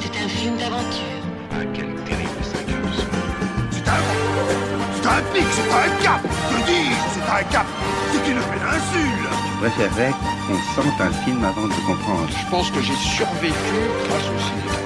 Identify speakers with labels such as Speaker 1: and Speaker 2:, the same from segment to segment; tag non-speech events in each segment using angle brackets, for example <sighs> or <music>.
Speaker 1: C'était un film d'aventure.
Speaker 2: Ah, quelle terrible séquence.
Speaker 3: C'est un... C'est un pic, c'est pas un cap Je dis, c'est un cap C'est une péninsule
Speaker 4: Je préférerais qu'on sente un film avant de comprendre.
Speaker 2: Je pense que j'ai survécu grâce au cinéma.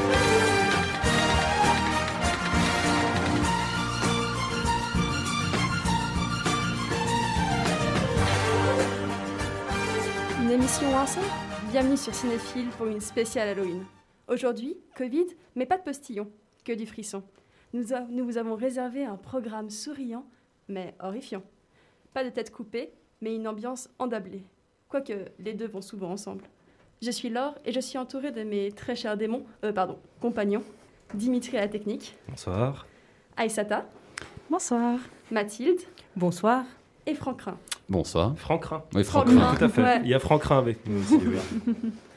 Speaker 5: Une émission ensemble Bienvenue sur Cinéphile pour une spéciale Halloween. Aujourd'hui, Covid, mais pas de postillon, que du frisson. Nous, a- nous vous avons réservé un programme souriant, mais horrifiant. Pas de tête coupée, mais une ambiance endablée. Quoique les deux vont souvent ensemble. Je suis Laure et je suis entourée de mes très chers démons, euh, pardon, compagnons. Dimitri à la technique,
Speaker 6: Bonsoir.
Speaker 5: Aïsata,
Speaker 7: Bonsoir.
Speaker 5: Mathilde
Speaker 7: Bonsoir.
Speaker 5: et Franklin.
Speaker 8: Bonsoir.
Speaker 6: Franck Rhin.
Speaker 8: Oui,
Speaker 5: Franck
Speaker 8: Franck.
Speaker 5: Rhin.
Speaker 6: Tout à fait.
Speaker 5: Ouais.
Speaker 6: Il y a Franck Rhin avec nous aussi. <laughs>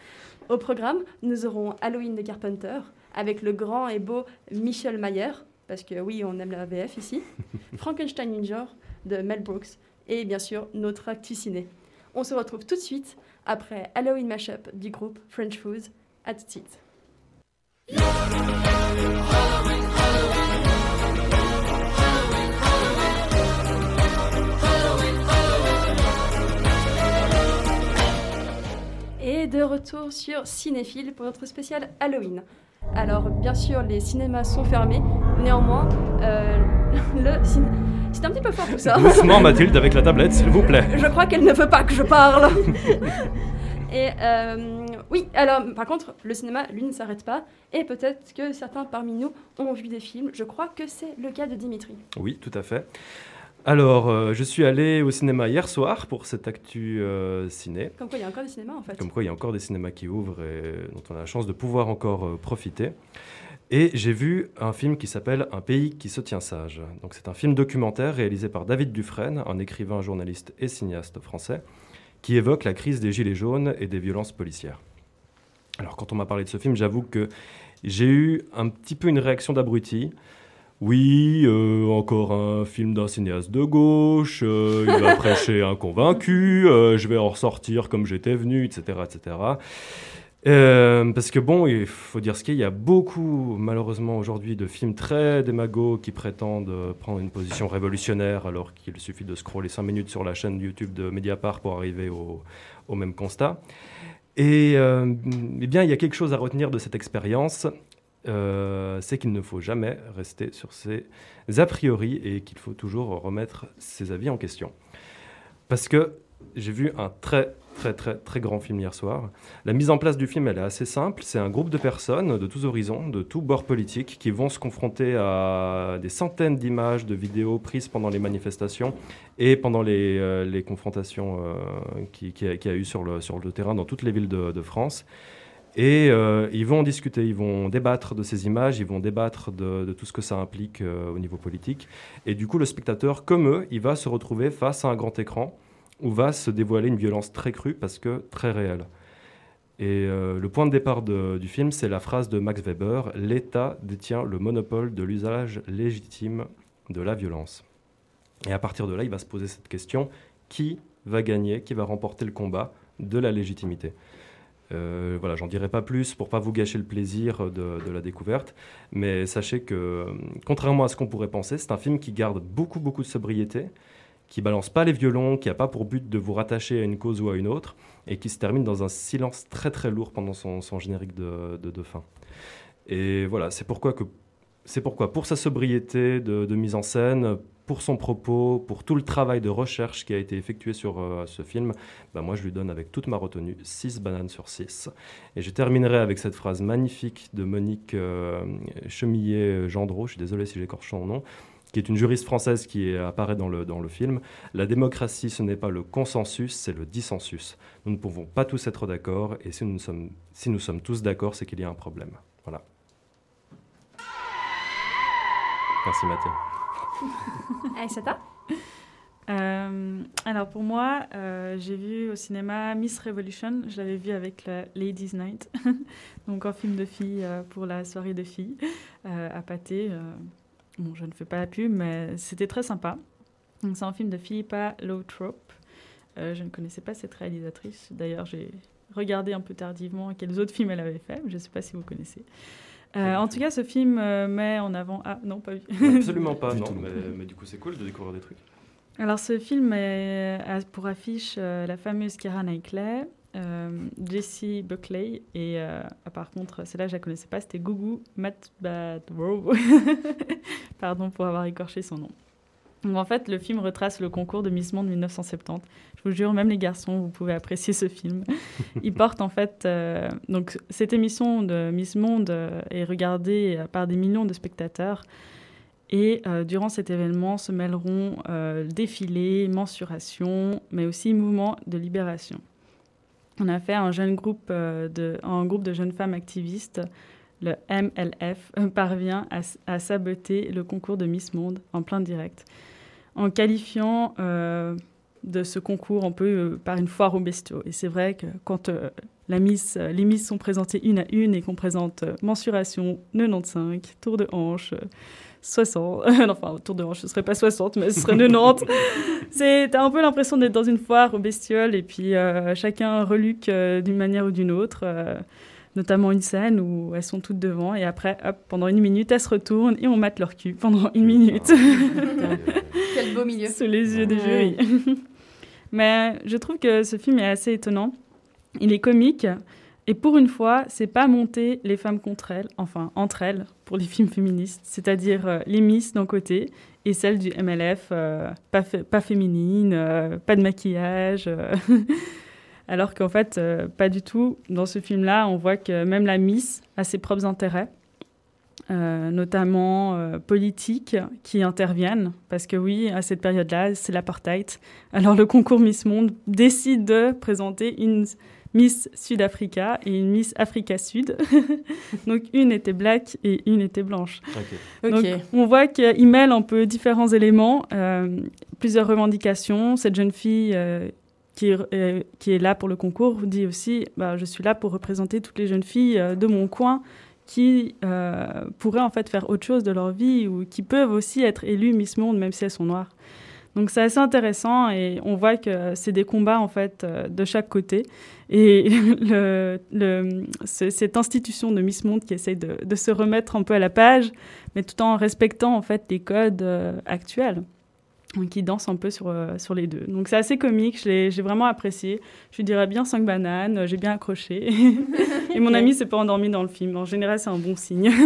Speaker 5: Au programme, nous aurons Halloween de Carpenter avec le grand et beau Michel Mayer, parce que oui, on aime la VF ici, <laughs> Frankenstein Ninja de Mel Brooks et bien sûr notre actu ciné. On se retrouve tout de suite après Halloween Mashup du groupe French Foods. À tout de suite. Et de retour sur Cinéphile pour notre spécial Halloween. Alors, bien sûr, les cinémas sont fermés. Néanmoins, euh, <laughs> le ciné... C'est un petit peu fort tout ça.
Speaker 6: Doucement, Mathilde, avec la tablette, s'il vous plaît.
Speaker 5: Je crois qu'elle ne veut pas que je parle. <laughs> Et euh, oui, alors par contre, le cinéma, lui, ne s'arrête pas. Et peut-être que certains parmi nous ont vu des films. Je crois que c'est le cas de Dimitri.
Speaker 6: Oui, tout à fait. Alors, euh, je suis allé au cinéma hier soir pour cette actu euh, ciné.
Speaker 5: Comme quoi, il y a encore des cinémas en fait.
Speaker 6: Comme quoi, il y a encore des cinémas qui ouvrent et dont on a la chance de pouvoir encore euh, profiter. Et j'ai vu un film qui s'appelle Un pays qui se tient sage. Donc, c'est un film documentaire réalisé par David Dufresne, un écrivain, journaliste et cinéaste français, qui évoque la crise des gilets jaunes et des violences policières. Alors, quand on m'a parlé de ce film, j'avoue que j'ai eu un petit peu une réaction d'abruti. Oui, euh, encore un film d'un cinéaste de gauche, euh, il va <laughs> prêcher un convaincu, euh, je vais en ressortir comme j'étais venu, etc. etc. Parce que bon, il faut dire ce qu'il y a, beaucoup, malheureusement aujourd'hui, de films très démagos qui prétendent prendre une position révolutionnaire alors qu'il suffit de scroller 5 minutes sur la chaîne YouTube de Mediapart pour arriver au, au même constat. Et eh bien, il y a quelque chose à retenir de cette expérience, euh, c'est qu'il ne faut jamais rester sur ses a priori et qu'il faut toujours remettre ses avis en question. Parce que j'ai vu un très très très très grand film hier soir. La mise en place du film, elle est assez simple. C'est un groupe de personnes de tous horizons, de tous bords politiques, qui vont se confronter à des centaines d'images, de vidéos prises pendant les manifestations et pendant les, euh, confrontations euh, qui- qui a- qu'il eu sur le, terrain dans toutes les villes de France. Et euh, ils vont discuter, ils vont débattre de ces images, ils vont débattre de, tout ce que ça implique euh, au niveau politique. Et du coup, le spectateur, comme eux, il va se retrouver face à un grand écran où va se dévoiler une violence très crue parce que très réelle. Et euh, le point de départ du film, c'est la phrase de Max Weber L'État détient le monopole de l'usage légitime de la violence. Et à partir de là, il va se poser cette question qui va gagner, qui va remporter le combat de la légitimité? Euh, voilà, j'en dirai pas plus pour pas vous gâcher le plaisir de, la découverte, mais sachez que, contrairement à ce qu'on pourrait penser, c'est un film qui garde beaucoup beaucoup de sobriété, qui balance pas les violons, qui a pas pour but de vous rattacher à une cause ou à une autre, et qui se termine dans un silence très très lourd pendant son, son générique de, de- fin. Et voilà, c'est pourquoi pourquoi, pour sa sobriété de mise en scène, pour son propos, pour tout le travail de recherche qui a été effectué sur euh, ce film, bah, moi je lui donne avec toute ma retenue 6 bananes sur 6. Et je terminerai avec cette phrase magnifique de Monique euh, Chemillet-Gendreau, je suis désolé si j'écorche son nom, qui est une juriste française qui apparaît dans le, dans le film. La démocratie, ce n'est pas le consensus, c'est le dissensus. Nous ne pouvons pas tous être d'accord, et si nous sommes, si nous sommes tous d'accord, c'est qu'il y a un problème. Voilà. Merci Mathilde. <laughs>
Speaker 5: Aïsata
Speaker 7: Euh, alors pour moi, euh, j'ai vu au cinéma Miss Revolution. Je l'avais vu avec la Ladies Night, <laughs> donc un film de filles euh, pour la soirée de filles euh, à Pâté. bon, je ne fais pas la pub, mais c'était très sympa. C'est un film de Philippa Lowthorpe. Euh, je ne connaissais pas cette réalisatrice. D'ailleurs, j'ai regardé un peu tardivement quels autres films elle avait fait. Je ne sais pas si vous connaissez. Euh, en tout cas, ce film euh, met en avant. Ah non, pas vu. <laughs>
Speaker 6: Absolument pas, non. Mais, mais, du coup, c'est cool de découvrir des trucs.
Speaker 7: Alors, ce film est, a pour affiche euh, la fameuse Keira Knightley, Jessie Buckley et ah, par contre, celle-là, je la connaissais pas, c'était Gugu Matbadrow. <laughs> Pardon pour avoir écorché son nom. Donc, en fait, le film retrace le concours de Miss Monde 1970. Je vous jure, même les garçons, vous pouvez apprécier ce film. <laughs> Il porte en fait. Euh, donc, cette émission de Miss Monde euh, est regardée par des millions de spectateurs. Et euh, durant cet événement se mêleront défilés, mensuration, mais aussi mouvements de libération. On a fait un jeune groupe de, un groupe de jeunes femmes activistes le MLF parvient à, à, saboter le concours de Miss Monde en plein direct en qualifiant euh, de ce concours un peu euh, par une foire aux bestiaux. Et c'est vrai que quand euh, la miss, les Miss sont présentées une à une et qu'on présente mensuration 95, tour de hanche 60, <laughs> enfin tour de hanche ce serait pas 60 mais ce serait <laughs> 90, c'est t'as un peu l'impression d'être dans une foire aux bestioles et puis chacun reluque d'une manière ou d'une autre notamment une scène où elles sont toutes devant et après, hop, pendant une minute, elles se retournent et on mate leur cul pendant une minute. <laughs>
Speaker 5: Quel beau milieu.
Speaker 7: Sous les yeux des jurys. <laughs> Mais je trouve que ce film est assez étonnant. Il est comique et pour une fois, c'est pas monter les femmes contre elles, enfin entre elles, pour les films féministes, c'est-à-dire euh, les Miss d'un côté et celles du MLF, euh, pas, pas féminines, euh, pas de maquillage. <laughs> Alors qu'en fait, euh, pas du tout. Dans ce film-là, on voit que même la Miss a ses propres intérêts, euh, notamment euh, politiques, qui interviennent. Parce que oui, à cette période-là, c'est l'apartheid. Alors le concours Miss Monde décide de présenter une Miss Sud-Africa et une Miss Africa Sud. <laughs> Donc une était black et une était blanche. Donc on voit qu'il mêle un peu différents éléments, plusieurs revendications. Cette jeune fille qui est, euh, qui est là pour le concours, dit aussi bah, Je suis là pour représenter toutes les jeunes filles euh, de mon coin qui euh, pourraient en fait faire autre chose de leur vie ou qui peuvent aussi être élues Miss Monde même si elles sont noires. Donc c'est assez intéressant et on voit que c'est des combats en fait de chaque côté. Et <laughs> cette institution de Miss Monde qui essaye de, de, se remettre un peu à la page, mais tout en respectant en fait les codes actuels qui danse un peu sur, euh, sur les deux. Donc c'est assez comique, j'ai vraiment apprécié. Je dirais bien 5 bananes, j'ai bien accroché. <laughs> Et mon ami s'est pas endormi dans le film. En général, c'est un bon signe. <laughs>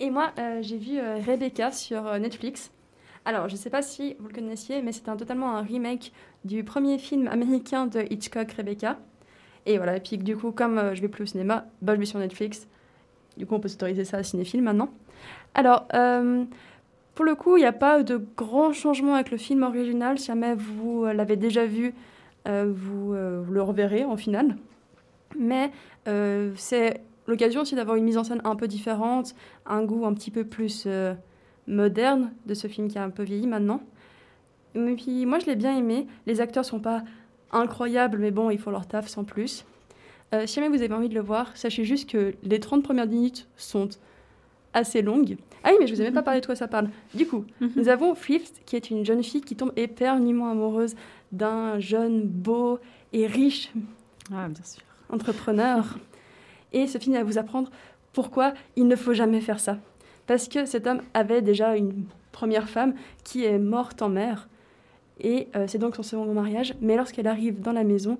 Speaker 5: Et moi, euh, j'ai vu euh, Rebecca sur Netflix. Alors, je ne sais pas si vous le connaissiez, mais c'est un, totalement un remake du premier film américain de Hitchcock, Rebecca. Et voilà, et puis du coup, comme euh, je vais plus au cinéma, bah, je vais sur Netflix. Du coup, on peut s'autoriser ça à cinéphile maintenant. Alors, euh, pour le coup, il n'y a pas de grands changements avec le film original. Si jamais vous euh, l'avez déjà vu, vous, le reverrez en finale. Mais c'est l'occasion aussi d'avoir une mise en scène un peu différente, un goût un petit peu plus moderne de ce film qui a un peu vieilli maintenant. Et puis moi, je l'ai bien aimé. Les acteurs sont pas incroyable, mais bon, il faut leur taf sans plus. Euh, si jamais vous avez envie de le voir, sachez juste que les 30 premières minutes sont assez longues. Ah oui, mais je vous ai même pas parlé de quoi ça parle. Du coup, mhm. nous avons Fifth, qui est une jeune fille qui tombe éperdument amoureuse d'un jeune, beau et riche
Speaker 7: ah, bien sûr.
Speaker 5: entrepreneur. Et ce film va vous apprendre pourquoi il ne faut jamais faire ça. Parce que cet homme avait déjà une première femme qui est morte en mer et euh, c'est donc son second mariage. Mais lorsqu'elle arrive dans la maison,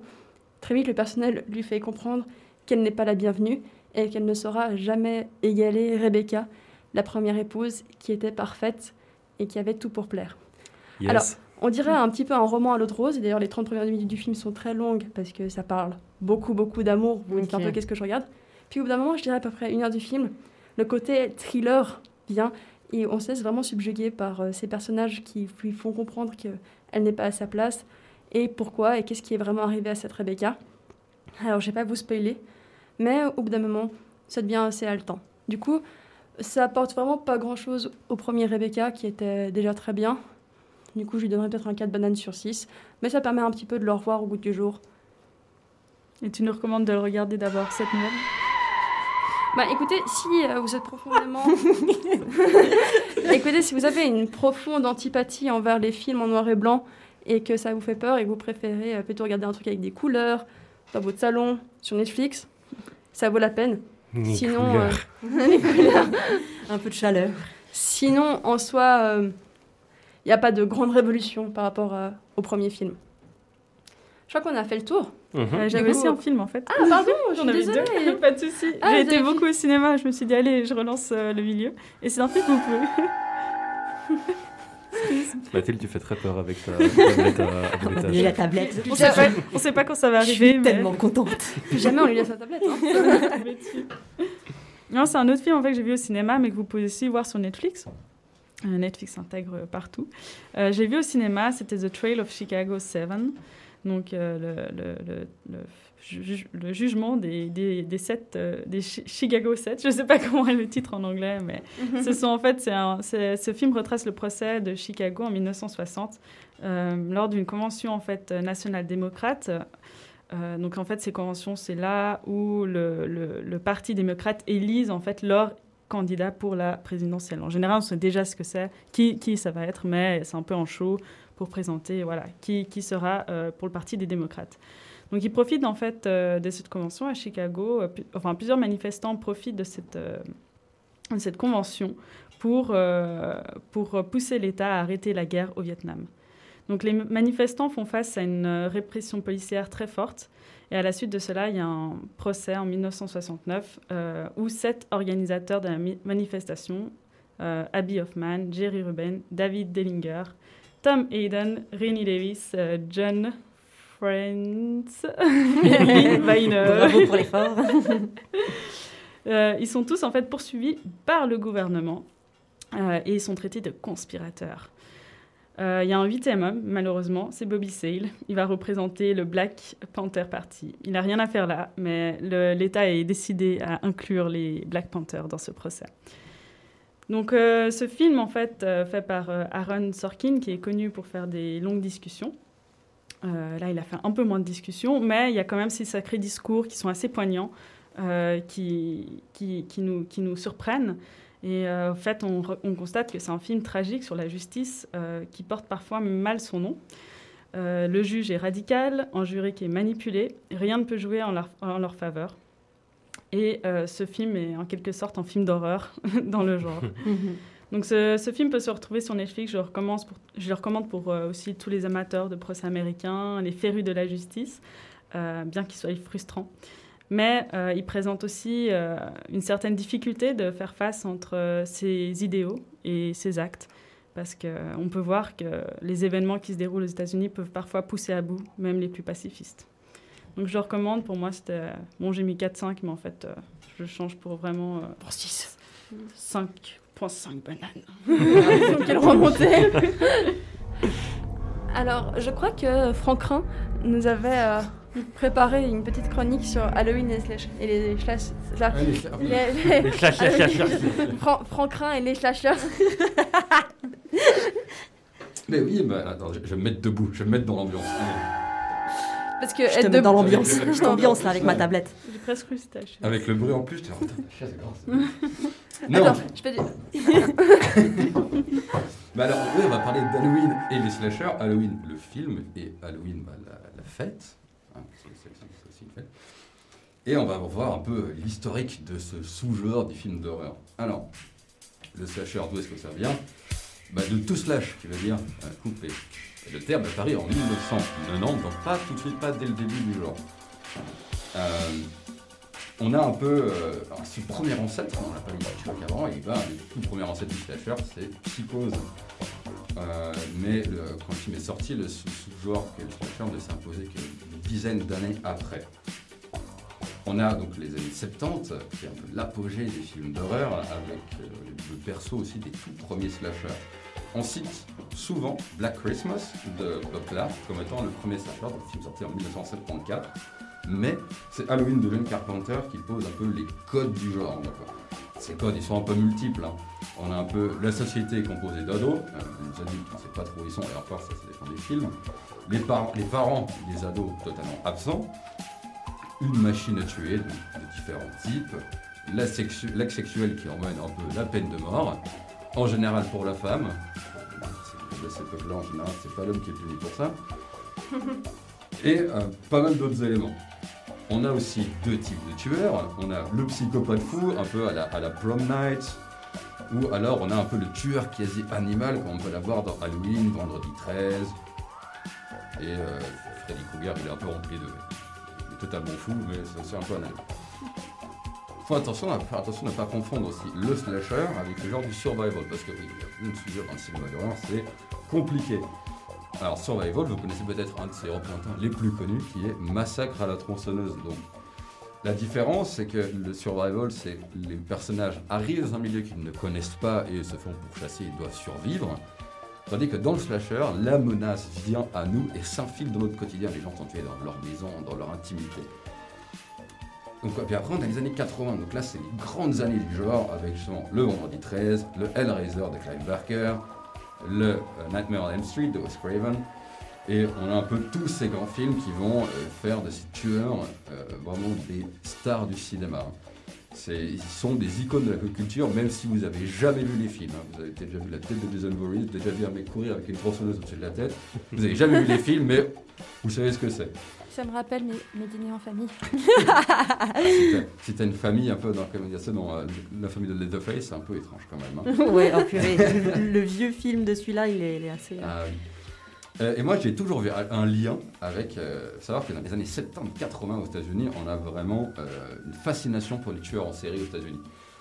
Speaker 5: très vite le personnel lui fait comprendre qu'elle n'est pas la bienvenue et qu'elle ne saura jamais égaler Rebecca, la première épouse qui était parfaite et qui avait tout pour plaire. Alors, on dirait un petit peu un roman à l'eau de rose. Et d'ailleurs, les 30 premières minutes du film sont très longues parce que ça parle beaucoup, beaucoup d'amour. Vous dites un peu qu'est-ce que je regarde. Puis au bout d'un moment, je dirais à peu près une heure du film, le côté thriller vient et on se laisse vraiment subjuguer par euh, ces personnages qui lui font comprendre que elle n'est pas à sa place, et pourquoi, et qu'est-ce qui est vraiment arrivé à cette Rebecca. Alors, je vais pas vous spoiler, mais au bout d'un moment, ça devient assez haletant. Du coup, ça apporte vraiment pas grand-chose au premier Rebecca, qui était déjà très bien. Du coup, je lui donnerais peut-être un 4 bananes sur 6, mais ça permet un petit peu de le revoir au goût du jour.
Speaker 7: Et tu nous recommandes de le regarder d'abord, cette nouvelle?
Speaker 5: Bah écoutez, si euh, vous êtes profondément... <laughs> écoutez, si vous avez une profonde antipathie envers les films en noir et blanc et que ça vous fait peur et que vous préférez euh, plutôt regarder un truc avec des couleurs dans votre salon, sur Netflix, ça vaut la peine. Sinon, euh, <laughs> les couleurs.
Speaker 1: Un peu de chaleur.
Speaker 5: Sinon, en soi, il n'y a pas de grande révolution par rapport euh, au premier film. Je crois qu'on a fait le tour.
Speaker 6: Mhm.
Speaker 7: Euh, J'avais aussi un film en fait.
Speaker 5: Ah, pardon, je <laughs>
Speaker 7: J'en
Speaker 5: suis
Speaker 7: avais
Speaker 5: désolée.
Speaker 7: deux, <laughs> pas de souci.
Speaker 5: Ah,
Speaker 7: J'ai été
Speaker 5: avez
Speaker 7: beaucoup au cinéma, je me suis dit, allez, je relance euh, le milieu. Et c'est un film que vous pouvez.
Speaker 6: Mathilde, tu fais très peur avec ta <laughs> tablette à, à
Speaker 1: On a donné la tablette.
Speaker 7: On sait pas, on sait pas quand ça va
Speaker 1: Je
Speaker 7: arriver.
Speaker 1: suis
Speaker 7: mais-
Speaker 1: tellement contente.
Speaker 5: Plus jamais on lui laisse la tablette. hein.
Speaker 7: Non, c'est un autre film en fait que j'ai vu au cinéma, mais que vous pouvez aussi voir sur Netflix. Euh, Netflix s'intègre euh, partout. Euh, j'ai vu au cinéma, c'était The Trail of Chicago 7, donc euh, le, le, le, le ju- le jugement des, des, des, sept, euh, des Chi- Chicago 7. Je ne sais pas <laughs> comment est le titre en anglais, mais ce sont en fait, un- ce film retrace le procès de Chicago en 1960 euh, lors d'une convention en fait nationale démocrate. Donc en fait, ces conventions, c'est là où le, le, le Parti démocrate élise en fait leur candidat pour la présidentielle. En général, on sait déjà ce que c'est, qui, qui ça va être, mais c'est un peu en show pour présenter voilà, qui, qui sera euh, pour le Parti des démocrates. Donc ils profitent en fait euh, de cette convention à Chicago, euh, enfin plusieurs manifestants profitent de cette, cette convention pour, pour pousser l'État à arrêter la guerre au Vietnam. Donc les manifestants font face à une répression policière très forte. Et à la suite de cela, il y a un procès en 1969 euh, où sept organisateurs de la manifestation, Abby Hoffman, Jerry Rubin, David Dellinger, Tom Hayden, Rennie Davis, euh, John Friends, <laughs> Weiner.
Speaker 1: Bravo pour l'effort. <laughs>
Speaker 7: Euh, ils sont tous en fait poursuivis par le gouvernement euh, et ils sont traités de conspirateurs. Euh, Il y a un huitième homme, malheureusement, c'est Bobby Sale. Il va représenter le Black Panther Party. Il n'a rien à faire là, mais l'État est décidé à inclure les Black Panthers dans ce procès. Donc euh, ce film, en fait, euh, fait par euh, Aaron Sorkin, qui est connu pour faire des longues discussions. Là, il a fait un peu moins de discussions, mais il y a quand même ces sacrés discours qui sont assez poignants qui, nous, surprennent. Et en fait, on, constate que c'est un film tragique sur la justice qui porte parfois mal son nom. Le juge est radical, un jury qui est manipulé, rien ne peut jouer en leur, en leur faveur. Et euh, ce film est en quelque sorte un film d'horreur <laughs> dans le genre. <laughs> Donc ce, ce film peut se retrouver sur Netflix. Je le recommande pour, je le recommande pour euh, aussi tous les amateurs de procès américains, les férus de la justice, euh, bien qu'il soit frustrant. Mais euh, il présente aussi euh, une certaine difficulté de faire face entre euh, ses idéaux et ses actes. Parce qu'on peut voir que les événements qui se déroulent aux États-Unis peuvent parfois pousser à bout même les plus pacifistes. Donc je le recommande. Pour moi, c'était. Bon, j'ai mis 4-5, mais en fait, euh, je change pour vraiment. euh,
Speaker 1: Pour 6.
Speaker 7: 5.5 bananes. <laughs>
Speaker 5: Quelle remontée <laughs> Alors, je crois que Franck Rhin nous avait euh, préparé une petite chronique sur Halloween et, les slash- et les les-. Fran- Franck Rhin et les slashers. <laughs>
Speaker 8: Mais oui, bah, attends, je, je vais me mettre debout, je vais me mettre dans l'ambiance.
Speaker 5: Parce que
Speaker 1: Je te
Speaker 5: être
Speaker 1: mets dans l'ambiance. Je t'ambiance là avec ma tablette.
Speaker 7: J'ai presque cru que c'était haché.
Speaker 8: Avec le bruit en plus, tu. <laughs> Non,
Speaker 5: Attends, je fais <laughs> du...
Speaker 8: bah alors, oui, on va parler d'Halloween et les slashers. Halloween, le film, et Halloween, bah, la, la fête. Hein, c'est c'est- c'est aussi une fête. Et on va voir un peu l'historique de ce sous-genre du film d'horreur. Alors, le slasher, d'où est-ce que ça vient bah, De tout slash, qui veut dire? Euh, coupé. Et le terme est en 1990, donc pas tout de suite, pas dès le début du genre. Euh, on a un peu euh, ce premier ancêtre, on l'a pas mis Hitchcock avant, et ben, le tout premier ancêtre du slasher, c'est Psychose. Euh, mais quand le film est sorti, le sous- sous-genre que le slasher ne s'est imposé qu'une dizaine d'années après. On a donc les années 70, qui est un peu l'apogée des films d'horreur, avec euh, le perso aussi des tout premiers slashers. On cite souvent Black Christmas de Bob Clark comme étant le premier slasher, donc film sorti en 1974. Mais c'est Halloween de John Carpenter qui pose un peu les codes du genre. Ces codes, ils sont un peu multiples. hein. On a un peu la société composée d'ados, euh, les adultes, on ne sait pas trop où ils sont, et encore, ça, ça dépend des films. Les, par- les parents des ados totalement absents. Une machine à tuer de, de différents types. la sexu- l'acte sexuel qui emmène un peu la peine de mort, en général pour la femme. En général, c'est pas l'homme qui est puni pour ça. <laughs> Et euh, pas mal d'autres éléments. On a aussi deux types de tueurs. On a le psychopathe fou, un peu à la, à la prom night, ou alors on a un peu le tueur quasi animal, comme on peut l'avoir dans Halloween, Vendredi 13. Et euh, Freddy Krueger, il est un peu rempli de. Il est totalement fou, mais c'est un peu animal. Faut attention à ne pas confondre aussi le slasher avec le genre du survival, parce que sujets dans le cinéma d'horreur, c'est compliqué. Alors survival, vous connaissez peut-être un de ses représentants les plus connus, qui est Massacre à la tronçonneuse. Donc, la différence, c'est que le survival, c'est les personnages arrivent dans un milieu qu'ils ne connaissent pas et se font pourchasser et doivent survivre. Tandis que dans le slasher, la menace vient à nous et s'infile dans notre quotidien. Les gens sont tués dans leur maison, dans leur intimité. Donc, puis après, on a les années 80. Donc là, c'est les grandes années du genre avec justement le Vendredi 13, le Hellraiser de Clive Barker, le euh, Nightmare on Elm Street de Wes Craven. Et on a un peu tous ces grands films qui vont euh, faire de ces tueurs euh, vraiment des stars du cinéma. Ils sont des icônes de la culture, même si vous avez jamais vu les films. hein. Vous avez déjà vu la tête de Jason Voorhees, déjà vu un mec courir avec une tronçonneuse au-dessus de la tête. Vous avez jamais vu les films, mais vous savez ce que c'est.
Speaker 5: Ça me rappelle mes, mes dîners en famille. <laughs>
Speaker 8: Si t'as- Si une famille un peu dans, comme ça dans euh, la famille de Leatherface, c'est un peu étrange quand même. hein. <laughs>
Speaker 1: ouais, oh purée. Le, le vieux film de celui-là, il est, il est assez. euh,
Speaker 8: Ah oui. Euh, et moi, j'ai toujours vu un lien avec. euh, savoir que dans les années 70-80 aux États-Unis, on a vraiment euh, une fascination pour les tueurs en série aux États-Unis.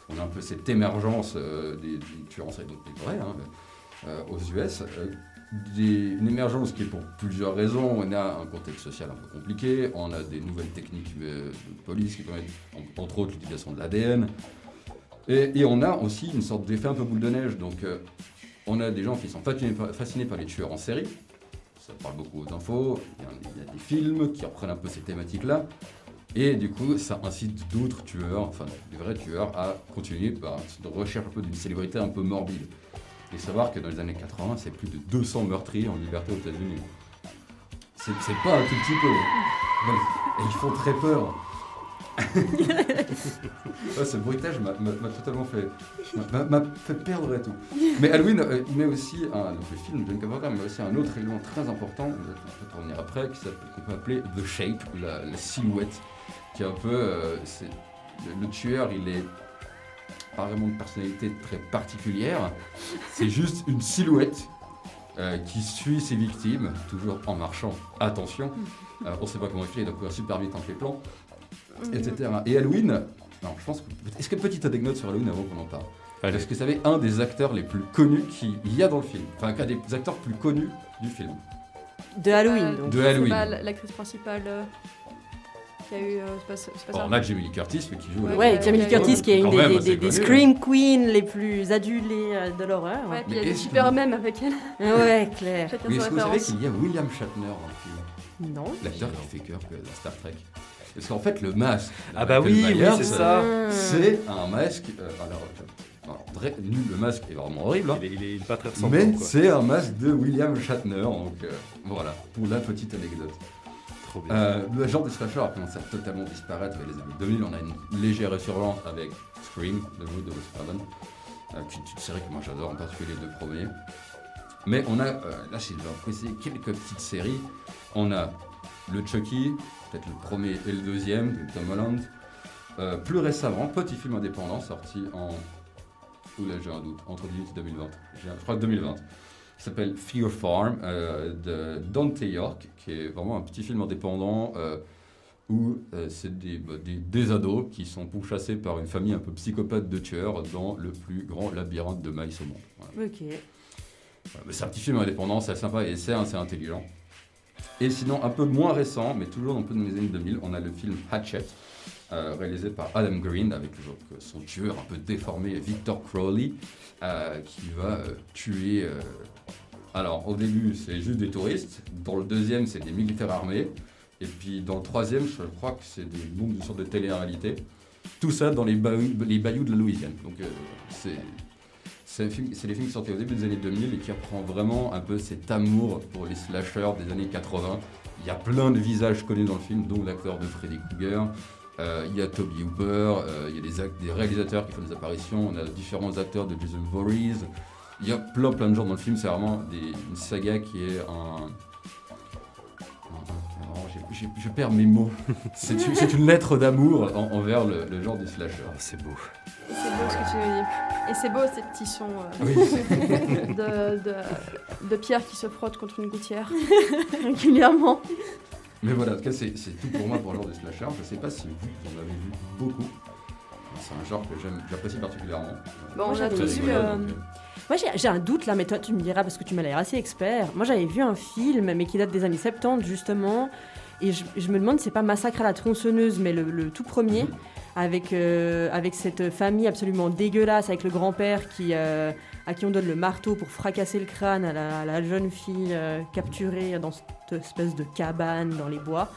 Speaker 8: On a un peu cette émergence euh, des, des tueurs en série, donc des vrais, hein, euh, aux US. Une émergence qui est pour plusieurs raisons. On a un contexte social un peu compliqué, on a des nouvelles techniques euh, de police qui permettent, en- entre autres, l'utilisation de l'ADN. Et, on a aussi une sorte d'effet un peu boule de neige. Donc, euh, on a des gens qui sont fascinés par, les tueurs en série. Ça parle beaucoup aux infos. Il y a, des films qui reprennent un peu ces thématiques-là. Et du coup, ça incite d'autres tueurs, enfin des vrais tueurs, à continuer par une recherche un peu d'une célébrité un peu morbide. Et savoir que dans les années 80, c'est plus de 200 meurtriers en liberté aux États-Unis. C'est pas un tout petit peu. Et ils font très peur. <laughs> Ce bruitage m'a totalement fait, m'a- fait perdre et tout. Mais Halloween euh, met aussi, un, donc le film de Carpenter, mais aussi un autre élément très important, on va revenir après, qu'on peut appeler The Shape, la, la silhouette, qui est un peu, euh, le tueur, il est pas vraiment de personnalité très particulière, c'est juste une silhouette euh, qui suit ses victimes, toujours en marchant. Attention, euh, on sait pas comment il fait, il doit courir super vite entre les plans, etc. Et Halloween, non, je pense que, est-ce que petite anecdote sur Halloween avant qu'on en parle?
Speaker 6: Allez.
Speaker 8: Est-ce que vous savez un des acteurs les plus connus qu'il y a dans le film? Enfin, un des acteurs plus connus du film?
Speaker 1: De Halloween,
Speaker 5: Euh,
Speaker 1: donc.
Speaker 8: De Halloween.
Speaker 5: l'actrice principale euh, qui a eu. euh, c'est pas, c'est pas
Speaker 8: Bon,
Speaker 5: ça
Speaker 8: on a Jamie Lee Curtis, mais qui joue.
Speaker 5: Ouais,
Speaker 8: le-
Speaker 1: Ouais, Jamie Lee Curtis, qui est une des,
Speaker 8: même,
Speaker 1: des- des- des Scream Queens les plus adulées euh, de l'horreur.
Speaker 5: Ouais, puis il y a des super
Speaker 8: que-
Speaker 5: mèmes avec elle.
Speaker 1: Ouais, clair.
Speaker 8: Mais est-ce que vous savez qu'il y a William Shatner dans le film?
Speaker 1: Non.
Speaker 8: L'acteur qui fait euh, dans Star Trek. Parce qu'en fait, le masque.
Speaker 6: Ah bah oui, oui, c'est ça.
Speaker 8: C'est un masque. euh, alors, euh, alors, vrai- nul, le masque est vraiment horrible. hein.
Speaker 6: Il est, il est- il est pas très ressemblant.
Speaker 8: Mais
Speaker 6: quoi.
Speaker 8: c'est un masque de William Shatner, donc euh, voilà, pour la petite anecdote. Euh, le genre des slashers a commencé à totalement disparaître avec les années 2000. On a une légère résurgence avec Scream, de Wood de Wes Craven, euh, qui série que moi j'adore, en particulier les deux premiers. Mais on a, euh, là je vais préciser quelques petites séries. On a le Chucky, peut-être le premier et le deuxième, de Tom Holland. Euh, plus récemment, petit film indépendant sorti en. Oula, j'ai un doute, entre 2018 et 2020. J'ai un- Je crois que 2020 qui s'appelle Fear Farm euh, de Dante York, qui est vraiment un petit film indépendant euh, où euh, c'est des, bah, des, des ados qui sont pourchassés par une famille un peu psychopathe de tueurs dans le plus grand labyrinthe de maïs au monde. Voilà.
Speaker 1: Ok.
Speaker 8: C'est un petit film indépendant, c'est sympa et c'est assez intelligent. Et sinon, un peu moins récent, mais toujours un peu dans les années 2000, on a le film Hatchet, euh, réalisé par Adam Green, avec son tueur un peu déformé, Victor Crowley, euh, qui va euh, tuer. Alors, au début, c'est juste des touristes. Dans le deuxième, c'est des militaires armés. Et puis, dans le troisième, je crois que c'est des membres d'une sorte de télé-réalité. Tout ça dans les bayous, les de la Louisiane. Donc, euh, c'est. C'est des films qui sortaient au début des années 2000 et qui reprend vraiment un peu cet amour pour les slashers des années 80. Il y a plein de visages connus dans le film, dont l'acteur de Freddy Krueger. Euh, Il y a Toby Hooper, euh, il y a des réalisateurs qui font des apparitions, on a différents acteurs de Jason Voorhees. Il y a plein plein de gens dans le film, c'est vraiment des- une saga qui est un... je perds mes mots. <laughs> C'est une, lettre d'amour en- envers le, le genre du slasher.
Speaker 6: Oh, c'est beau.
Speaker 5: Et c'est beau ce que tu veux dire. Et c'est beau ces petits sons euh,
Speaker 8: Oui,
Speaker 5: de, de, de pierre qui se frottent contre une gouttière <laughs> régulièrement.
Speaker 8: mais voilà, en tout cas, c'est c'est tout pour moi pour le genre du slasher. Je sais pas si vous, en avez vu beaucoup. C'est un genre que j'aime- j'apprécie particulièrement.
Speaker 5: Bon,
Speaker 1: vu, Moi j'ai un doute là, mais toi tu me diras parce que tu m'as l'air assez expert. Moi j'avais vu un film, mais qui date des années 70 justement, et je, je me demande si c'est pas Massacre à la tronçonneuse, mais le, le tout premier,
Speaker 8: Mhm.
Speaker 1: avec, euh, avec cette famille absolument dégueulasse, avec le grand-père qui, euh, à qui on donne le marteau pour fracasser le crâne à la, à la jeune fille euh, capturée dans cette espèce de cabane dans les bois.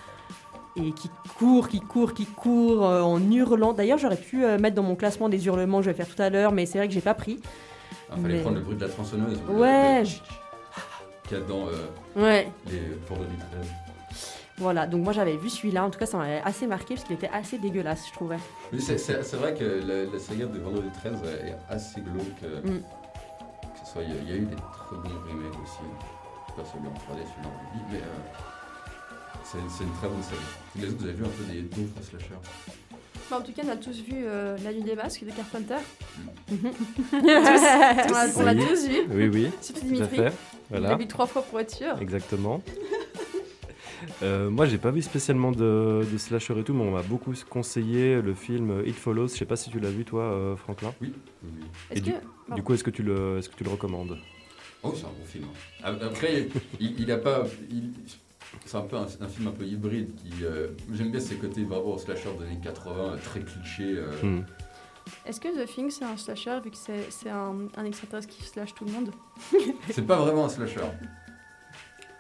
Speaker 1: Et qui court, qui court, qui court euh, en hurlant. D'ailleurs, j'aurais pu euh, mettre dans mon classement des hurlements je vais faire tout à l'heure, mais c'est vrai que j'ai pas pris.
Speaker 8: Il fallait
Speaker 1: Mais-
Speaker 8: prendre le bruit de la tronçonneuse.
Speaker 1: Ouais, je- <laughs>
Speaker 8: Qu'il y a dans euh,
Speaker 1: ouais.
Speaker 8: les Vendredi 13.
Speaker 1: Voilà, donc moi j'avais vu celui-là, en tout cas ça m'avait assez marqué parce qu'il était assez dégueulasse, je trouvais.
Speaker 8: Oui, c'est- c'est c'est vrai que la, la saga de Vendredi 13 est assez glauque. euh,
Speaker 1: Mm.
Speaker 8: Que ce soit, il y a- il y, a eu des très bons remakes aussi. Pas celui en 3D, celui en 8 mais euh, c'est c'est une très bonne série. Les autres, vous avez vu un peu des d'autres slashers
Speaker 5: En tout cas, on a tous vu euh, La nuit des masques de Carpenter.
Speaker 1: Mhm. <laughs>
Speaker 5: on l'a on l'a
Speaker 6: Oui.
Speaker 5: tous vu.
Speaker 6: Oui, oui,
Speaker 5: Surtout
Speaker 6: tout à
Speaker 5: Dimitri.
Speaker 6: fait.
Speaker 5: L'a vu trois fois pour être sûr.
Speaker 6: exactement. Euh, moi, j'ai pas vu spécialement de, de slasher et tout, mais on m'a beaucoup conseillé le film It Follows. Je sais pas si tu l'as vu, toi, euh, Franklin.
Speaker 8: Oui.
Speaker 6: Et du-
Speaker 5: que.
Speaker 6: Du
Speaker 5: Pardon.
Speaker 6: coup, est-ce que tu le, est-ce que tu le recommandes?
Speaker 8: Oh, c'est un bon film. hein. Après, il, il a pas. il- c'est un peu un, un film un peu hybride qui. euh, J'aime bien ses côtés vraiment slasher des années 80, euh, très cliché. euh,
Speaker 6: Hmm.
Speaker 5: Est-ce que The Thing c'est un slasher vu que c'est c'est un, un extraterrestre qui slash tout le monde?
Speaker 8: C'est pas vraiment un slasher. <laughs>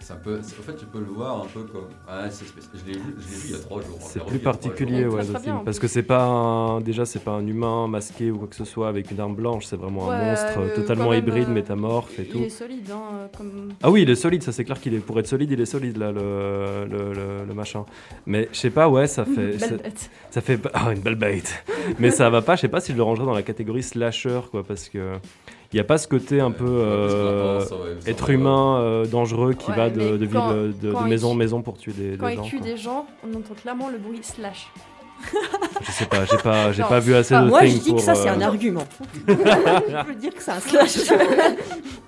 Speaker 8: Un peu, en fait, tu peux le voir un peu comme. Ah, c'est spécial. Je l'ai vu, il y a trois jours. Je
Speaker 6: C'est plus particulier, ouais, le film, parce que c'est pas un, déjà c'est pas un humain masqué ou quoi que ce soit avec une arme blanche, c'est vraiment un monstre
Speaker 5: euh,
Speaker 6: totalement hybride,
Speaker 5: euh,
Speaker 6: métamorphe et
Speaker 5: Il
Speaker 6: tout.
Speaker 5: est solide, hein, euh, comme.
Speaker 6: Ah oui, il est solide, ça c'est clair qu'il est pour être solide, il est solide là le, le, le- le machin. Mais je sais pas, ouais, ça fait
Speaker 5: Belle
Speaker 6: ça,
Speaker 5: bête.
Speaker 6: ça fait pas- ah, une belle bête. Mais ça va pas, je sais pas si je le rangerais dans la catégorie slasher quoi parce que il y a pas ce côté un peu euh, être humain euh, dangereux qui
Speaker 5: Ouais,
Speaker 6: va de, ville
Speaker 5: quand-
Speaker 6: de,
Speaker 5: quand
Speaker 6: maison en maison pour tuer des,
Speaker 5: Quand
Speaker 6: des
Speaker 5: il
Speaker 6: gens.
Speaker 5: tue
Speaker 6: quoi.
Speaker 5: des gens, on entend clairement le bruit slash. <laughs>
Speaker 6: Je sais pas, j'ai pas j'ai
Speaker 5: Non.
Speaker 6: pas vu assez
Speaker 1: Ah,
Speaker 6: de
Speaker 1: moi je dis que ça c'est
Speaker 6: euh,
Speaker 1: un argument. <laughs> je peux dire que c'est un slash.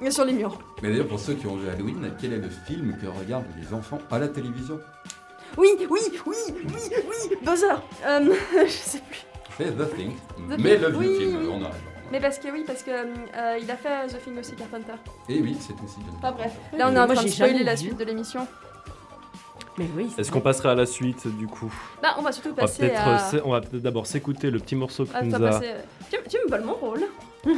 Speaker 5: Mais sur les murs.
Speaker 8: Mais d'ailleurs, pour ceux qui ont vu Halloween, quel est le film que regardent les enfants à la télévision?
Speaker 5: Oui, oui, oui, oui, oui, Buzzer. Euh, <laughs> je sais plus.
Speaker 8: C'est The Thing.
Speaker 5: The
Speaker 8: mais
Speaker 5: Thing,
Speaker 8: le vieux
Speaker 5: oui,
Speaker 8: film,
Speaker 5: oui.
Speaker 8: on a raison.
Speaker 5: Mais parce que oui, parce que euh, il a fait The Thing aussi Carpenter.
Speaker 8: Et oui, c'est aussi
Speaker 5: Pas bref. Là, on est en train de spoiler la suite de l'émission.
Speaker 1: Mais oui. c'est
Speaker 6: Est-ce qu'on
Speaker 1: vrai.
Speaker 6: passerait à la suite du coup?
Speaker 5: Bah, on va surtout
Speaker 6: On va
Speaker 5: passer
Speaker 6: peut-être
Speaker 5: à.
Speaker 6: euh, s'é- on va peut-être d'abord s'écouter le petit morceau que
Speaker 5: toi
Speaker 6: nous as.
Speaker 5: passer- Tu, tu me voles mon rôle? <laughs>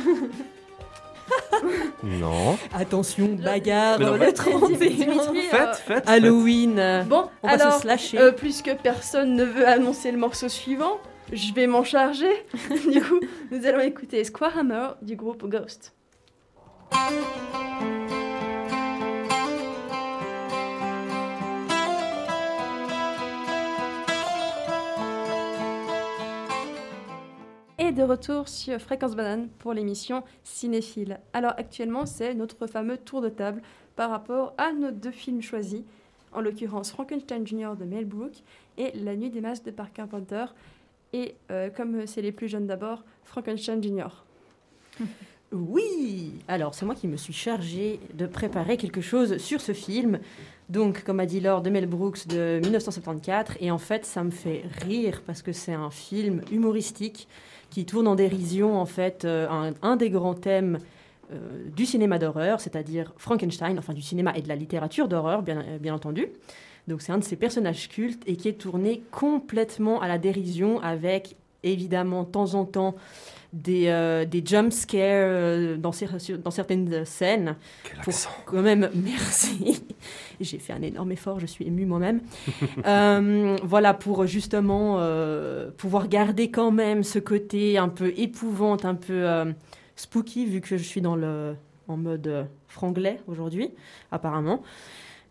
Speaker 6: Non.
Speaker 1: Attention, bagarre,
Speaker 6: non,
Speaker 1: le
Speaker 6: mais-
Speaker 1: 31.
Speaker 5: Dimitri, euh,
Speaker 6: Faites, faites.
Speaker 1: Halloween. euh,
Speaker 5: Bon,
Speaker 1: On va
Speaker 5: alors,
Speaker 1: se slasher.
Speaker 5: euh, puisque personne ne veut annoncer le morceau suivant, je vais m'en charger. <laughs> du coup, nous allons écouter Square Hammer du groupe Ghost. Et de retour sur Fréquence Banane pour l'émission Cinéphile. Alors actuellement, c'est notre fameux tour de table par rapport à nos deux films choisis, en l'occurrence Frankenstein Jr. de Mel Brooks et La Nuit des Masques de Park Carpenter. Et euh, comme c'est les plus jeunes d'abord, Frankenstein Jr. <laughs>
Speaker 1: Oui Alors, c'est moi qui me suis chargée de préparer quelque chose sur ce film. Donc, comme a dit Laure, de Mel Brooks de 1974. Et en fait, ça me fait rire parce que c'est un film humoristique qui tourne en dérision, en fait, euh, un, des grands thèmes euh, du cinéma d'horreur, c'est-à-dire Frankenstein, enfin du cinéma et de la littérature d'horreur, bien entendu. Donc, c'est un de ces personnages cultes et qui est tourné complètement à la dérision avec, évidemment, de temps en temps, des, euh, des jump scares euh, dans, cer- dans certaines scènes.
Speaker 6: Quel
Speaker 1: Pour
Speaker 6: accent.
Speaker 1: quand même, <laughs> merci. J'ai fait un énorme effort, je suis émue moi-même. <laughs> Euh, voilà, pour justement euh, pouvoir garder quand même ce côté un peu épouvante, un peu spooky, vu que je suis dans le, en mode franglais aujourd'hui, apparemment.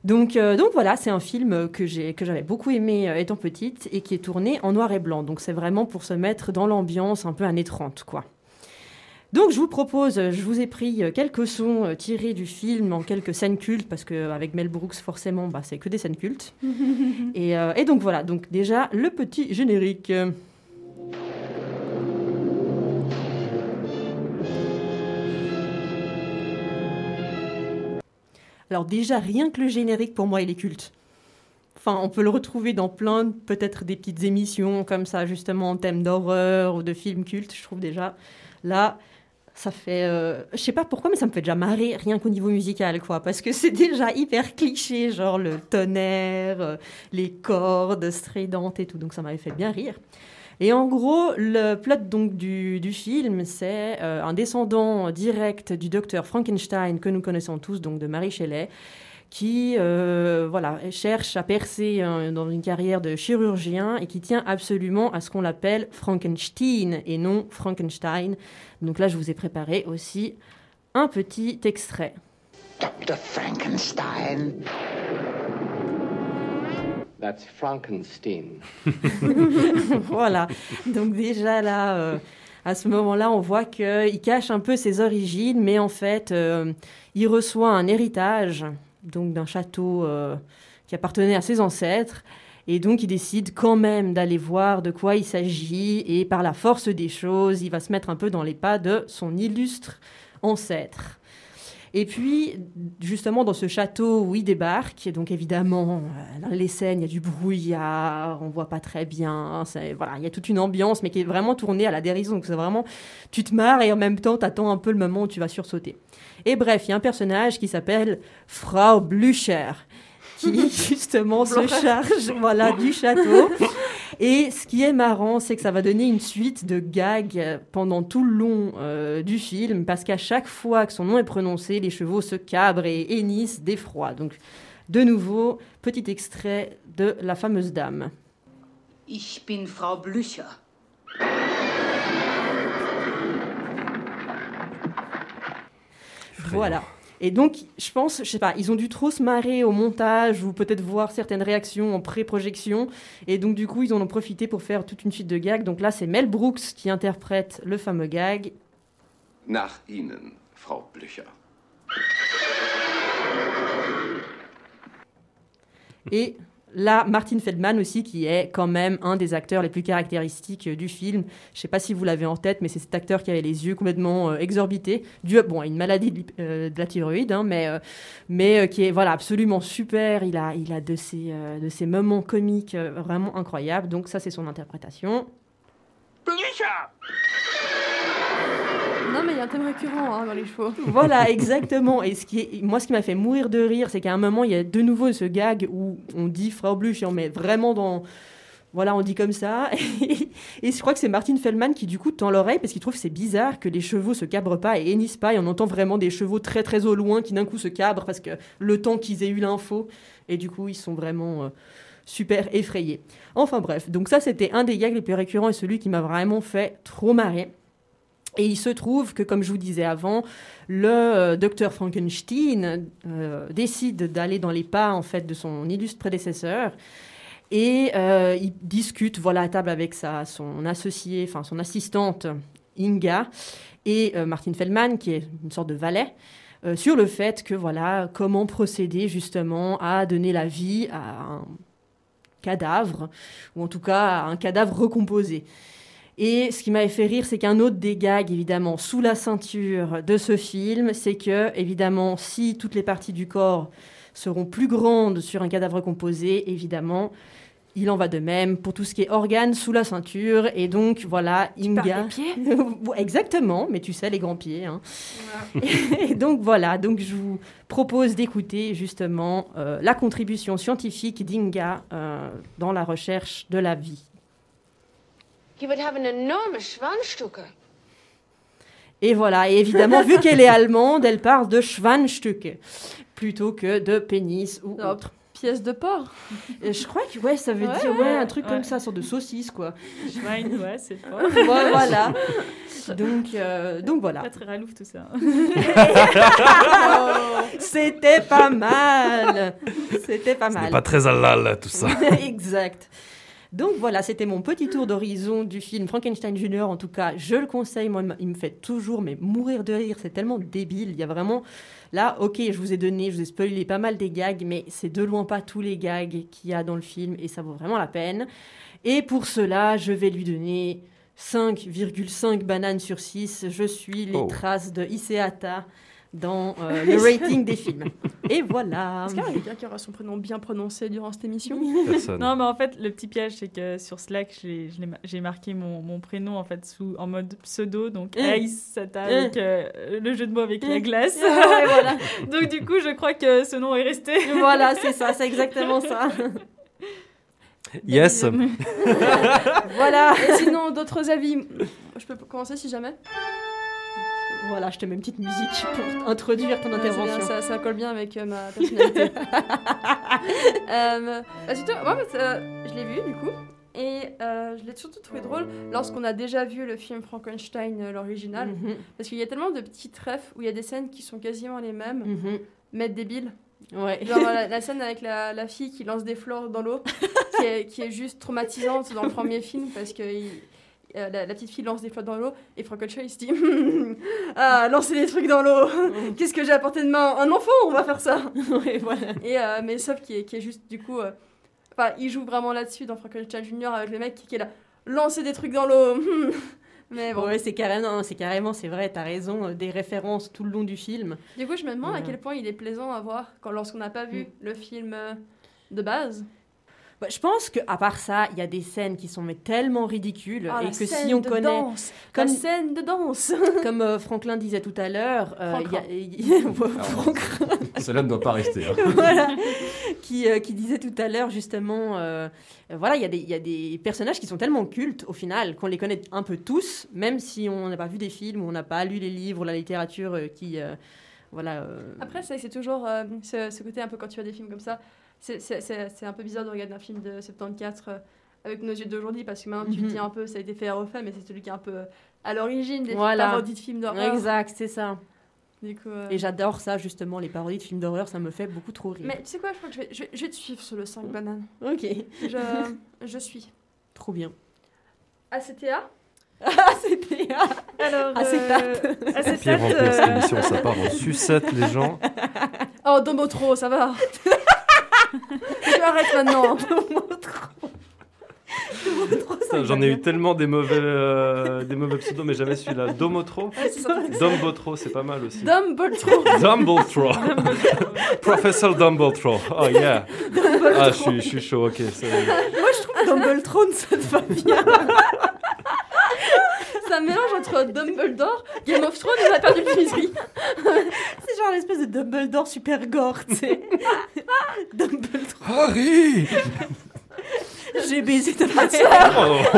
Speaker 1: Donc, euh, donc voilà, c'est un film que j'ai que j'avais beaucoup aimé euh, étant petite et qui est tourné en noir et blanc. Donc c'est vraiment pour se mettre dans l'ambiance un peu années 30, quoi. Donc je vous propose, je vous ai pris euh, quelques sons tirés du film en quelques scènes cultes, parce qu'avec Mel Brooks, forcément, bah, c'est que des scènes cultes. <laughs> et, euh, et donc voilà, donc déjà le petit générique. Alors déjà, rien que le générique, pour moi, il est culte. Enfin, on peut le retrouver dans plein, peut-être des petites émissions comme ça, justement en thème d'horreur ou de films cultes. Je trouve déjà, là, ça fait... euh, je sais pas pourquoi, mais ça me fait déjà marrer, rien qu'au niveau musical, quoi. Parce que c'est déjà hyper cliché, genre le tonnerre, euh, les cordes stridentes et tout. Donc ça m'avait fait bien rire. Et en gros, le plot donc du, du film, c'est euh, un descendant direct du docteur Frankenstein que nous connaissons tous, donc de Marie Shelley, qui euh, voilà, cherche à percer euh, dans une carrière de chirurgien et qui tient absolument à ce qu'on l'appelle Frankenstein et non Frankenstein. Donc là, je vous ai préparé aussi un petit extrait.
Speaker 9: Dr. Frankenstein.
Speaker 10: That's Frankenstein. <laughs>
Speaker 1: voilà. Donc déjà là, euh, à ce moment-là, on voit qu'il cache un peu ses origines, mais en fait, euh, il reçoit un héritage donc d'un château euh, qui appartenait à ses ancêtres. Et donc, il décide quand même d'aller voir de quoi il s'agit. Et par la force des choses, il va se mettre un peu dans les pas de son illustre ancêtre. Et puis, justement, dans ce château où il débarque, donc évidemment, euh, dans les scènes, il y a du brouillard, on voit pas très bien, voilà, il y a toute une ambiance, mais qui est vraiment tournée à la dérision. Donc, c'est vraiment, tu te marres et en même temps, tu attends un peu le moment où tu vas sursauter. Et bref, il y a un personnage qui s'appelle Frau Blücher, qui <laughs> justement se charge voilà, du château. Et ce qui est marrant, c'est que ça va donner une suite de gags pendant tout le long euh, du film, parce qu'à chaque fois que son nom est prononcé, les chevaux se cabrent et hennissent d'effroi. Donc, de nouveau, petit extrait de La fameuse dame.
Speaker 9: Ich bin Frau Blücher.
Speaker 1: Voilà. Et donc, je pense, je sais pas, ils ont dû trop se marrer au montage ou peut-être voir certaines réactions en pré-projection. Et donc, du coup, ils en ont profité pour faire toute une suite de gags. Donc là, c'est Mel Brooks qui interprète le fameux gag.
Speaker 10: Nach Ihnen, Frau Blücher.
Speaker 1: Et là, Martin Feldman aussi, qui est quand même un des acteurs les plus caractéristiques euh, du film. Je sais pas si vous l'avez en tête, mais c'est cet acteur qui avait les yeux complètement euh, exorbités, dû bon, à une maladie de, euh, la thyroïde, hein, mais, euh, mais euh, qui est voilà, absolument super. Il a, il a de, ces, euh, de ces moments comiques euh, vraiment incroyables. Donc ça, c'est son interprétation.
Speaker 5: Il y a un thème récurrent hein, dans les chevaux. <laughs>
Speaker 1: Voilà, exactement. Et ce qui est, moi, ce qui m'a fait mourir de rire, c'est qu'à un moment, il y a de nouveau ce gag où on dit Frau Bluch et on met vraiment dans. Voilà, on dit comme ça. <laughs> Et, je crois que c'est Martin Feldman qui, du coup, tend l'oreille parce qu'il trouve que c'est bizarre que les chevaux se cabrent pas et hennissent pas. Et on entend vraiment des chevaux très, très au loin qui, d'un coup, se cabrent parce que le temps qu'ils aient eu l'info. Et du coup, ils sont vraiment. euh, super effrayés. Enfin bref, donc ça c'était un des gags les plus récurrents et celui qui m'a vraiment fait trop marrer. Et il se trouve que, comme je vous disais avant, le euh, docteur Frankenstein euh, décide d'aller dans les pas en fait de son illustre prédécesseur et euh, il discute voilà à table avec sa son associé, enfin son assistante Inga et Martin Feldman qui est une sorte de valet sur le fait que voilà comment procéder justement à donner la vie à un cadavre ou en tout cas à un cadavre recomposé. Et ce qui m'avait fait rire, c'est qu'un autre des gags, évidemment, sous la ceinture de ce film, c'est que, évidemment, si toutes les parties du corps seront plus grandes sur un cadavre composé, évidemment, il en va de même pour tout ce qui est organes sous la ceinture. Et donc, voilà, Inga.
Speaker 5: des pieds? <laughs>
Speaker 1: Exactement, mais tu sais, les grands pieds. hein. <laughs> Et donc, voilà, donc je vous propose d'écouter justement euh, la contribution scientifique d'Inga euh, dans la recherche de la vie.
Speaker 11: Je would have an enormous Schwanzstücke.
Speaker 1: Et voilà, et évidemment, vu qu'elle est allemande, elle parle de Schwanzstücke plutôt que de pénis ou autre.
Speaker 5: Pièce de porc.
Speaker 1: Et je crois que ouais, ça veut
Speaker 5: Ouais,
Speaker 1: dire ouais,
Speaker 5: ouais.
Speaker 1: un truc comme ça, sorte de saucisse quoi.
Speaker 7: Schwein, ouais, c'est. <laughs>
Speaker 1: Ouais, voilà. Donc, euh, donc voilà.
Speaker 7: Pas très ralouf tout ça. <laughs>
Speaker 1: C'était pas mal. C'était pas
Speaker 6: Ce
Speaker 1: mal.
Speaker 6: pas très halal tout ça. <laughs>
Speaker 1: exact. Donc voilà, c'était mon petit tour d'horizon du film Frankenstein Junior. En tout cas, je le conseille. Moi, il me fait toujours mais mourir de rire. C'est tellement débile. Il y a vraiment là, ok, je vous ai donné, je vous ai spoilé pas mal des gags, mais c'est de loin pas tous les gags qu'il y a dans le film et ça vaut vraiment la peine. Et pour cela, je vais lui donner 5,5 bananes sur 6. Je suis les
Speaker 6: Oh.
Speaker 1: traces de Iseata dans euh, <laughs> le rating des films. Et voilà.
Speaker 5: Est-ce qu'il y a quelqu'un qui aura son prénom bien prononcé durant cette émission?
Speaker 6: Personne.
Speaker 7: Non, mais en fait, le petit piège, c'est que sur Slack, j'ai marqué mon, mon prénom en fait sous, en mode pseudo, donc
Speaker 1: Euh.
Speaker 7: Ace Sata, avec euh, le jeu de mots avec la glace.
Speaker 1: Ouais, voilà. <laughs>
Speaker 7: donc du coup, je crois que ce nom est resté.
Speaker 1: voilà, c'est ça, c'est exactement ça. <laughs>
Speaker 6: Yes.
Speaker 1: voilà.
Speaker 5: Et sinon, d'autres avis? Je peux commencer si jamais?
Speaker 1: Voilà, je te mets une petite musique pour introduire ton
Speaker 5: Ouais, c'est bien,
Speaker 1: intervention.
Speaker 5: ça, ça colle bien avec euh, ma personnalité. <laughs> euh, bah, surtout, moi, euh, je l'ai vu du coup. Et euh, je l'ai surtout trouvé drôle lorsqu'on a déjà vu le film Frankenstein, euh, l'original.
Speaker 1: Mhm,
Speaker 5: Parce qu'il y a tellement de petits trèfles où il y a des scènes qui sont quasiment les mêmes,
Speaker 1: mhm.
Speaker 5: mais débiles.
Speaker 1: Ouais.
Speaker 5: Genre la, la <laughs> scène avec la, la fille qui lance des fleurs dans l'eau, qui est, qui est juste traumatisante dans le premier film parce que il- euh, la, la petite fille lance des fleurs dans l'eau et Frankenstein il se dit <laughs> Ah, lancer des trucs dans l'eau <laughs> Qu'est-ce que j'ai à portée de main? Un enfant, on va faire ça <laughs>
Speaker 1: Ouais, voilà.
Speaker 5: Et euh, mais sauf qui est, qui est juste du coup. euh, Enfin, il joue vraiment là-dessus dans Frankenstein Junior avec le mec qui, qui est là lancer des trucs dans l'eau. mais bon.
Speaker 1: Ouais, c'est carrément, c'est carrément, c'est vrai, t'as raison, des références tout le long du film.
Speaker 5: Du coup, je me demande à quel point il est plaisant à voir quand, lorsqu'on n'a pas vu
Speaker 1: Mm.
Speaker 5: le film de base.
Speaker 1: Bah, je pense que à part ça, il y a des scènes qui sont mais tellement ridicules
Speaker 5: Ah,
Speaker 1: et
Speaker 5: la
Speaker 1: que
Speaker 5: scène
Speaker 1: si on
Speaker 5: de
Speaker 1: connaît,
Speaker 5: danse,
Speaker 1: comme
Speaker 5: la scène de danse. <laughs>
Speaker 1: comme euh, Franklin disait tout à l'heure, euh, il y a-
Speaker 5: Franklin.
Speaker 1: il y a- <laughs> Franklin.
Speaker 8: Cela ne doit pas rester. hein. <laughs>
Speaker 1: voilà, qui, euh, qui disait tout à l'heure justement, voilà, il y, a des- il y a des personnages qui sont tellement cultes au final qu'on les connaît un peu tous, même si on n'a pas vu des films ou on n'a pas lu les livres, la littérature euh, qui, euh, voilà. euh,
Speaker 5: Après, c'est c'est toujours euh, ce, ce côté un peu quand tu as des films comme ça. C'est- C'est c'est- c'est un peu bizarre de regarder un film de 74 euh, avec nos yeux d'aujourd'hui parce que maintenant tu te
Speaker 1: Mhm.
Speaker 5: dis un peu ça a été fait à refait, mais c'est celui qui est un peu euh, à l'origine des
Speaker 1: Voilà.
Speaker 5: parodies de films d'horreur.
Speaker 1: exact, c'est ça.
Speaker 5: Du coup, euh,
Speaker 1: Et j'adore ça justement, les parodies de films d'horreur, ça me fait beaucoup trop rire.
Speaker 5: Mais tu sais quoi, je crois que je vais, je vais- je vais te suivre sur le 5 bananes.
Speaker 1: Ok,
Speaker 5: Je, <laughs> je suis.
Speaker 1: trop bien.
Speaker 5: ACTA <laughs>
Speaker 1: Ah, c'était
Speaker 7: Alors,
Speaker 1: Acétate.
Speaker 7: euh,
Speaker 6: Pire
Speaker 7: acétate,
Speaker 6: en pire,
Speaker 7: euh,
Speaker 6: cette émission, ça part en sucette, les gens. <laughs>
Speaker 5: Oh, Domotro, ça va Je arrête maintenant <laughs>
Speaker 6: Putain, J'en ai eu tellement des mauvais, euh, des mauvais pseudos, mais jamais celui-là. Domotro
Speaker 5: c'est ça.
Speaker 6: Dumbotro, c'est pas mal aussi.
Speaker 5: Dumbotro
Speaker 6: Dumbletro. Professor Dumbletro. Oh yeah. Ah, je suis, je suis chaud, ok.
Speaker 1: Moi je trouve Dumbledore, ça te va bien.
Speaker 5: C'est un mélange entre Dumbledore, Game of Thrones et la perdu de miserie. <laughs>
Speaker 1: C'est genre l'espèce de Dumbledore super gore, tu sais. <laughs> Dumbledore.
Speaker 6: Harry <laughs>
Speaker 1: J'ai baisé ta matière. <laughs>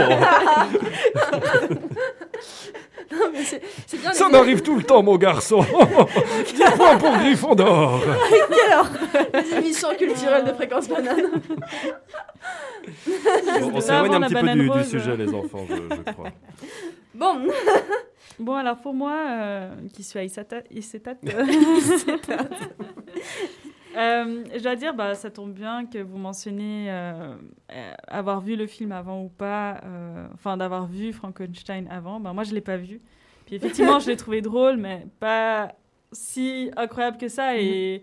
Speaker 6: Oh, <laughs>
Speaker 5: Non, mais c'est c'est bien.
Speaker 6: Ça m'arrive tout le temps, mon garçon. 10 points pour Gryffondor.
Speaker 5: Les émissions culturelles de fréquence banane.
Speaker 6: Bon, on s'éloigne un petit peu du, sujet, les enfants, je, je crois.
Speaker 5: Bon,
Speaker 7: Bon, alors pour moi, euh, qui suis à euh, je dois dire, bah, ça tombe bien que vous mentionnez euh, euh, avoir vu le film avant ou pas, euh, enfin d'avoir vu Frankenstein avant. Bah, moi, je ne l'ai pas vu. Puis effectivement, je l'ai trouvé drôle, mais pas si incroyable que ça. Et,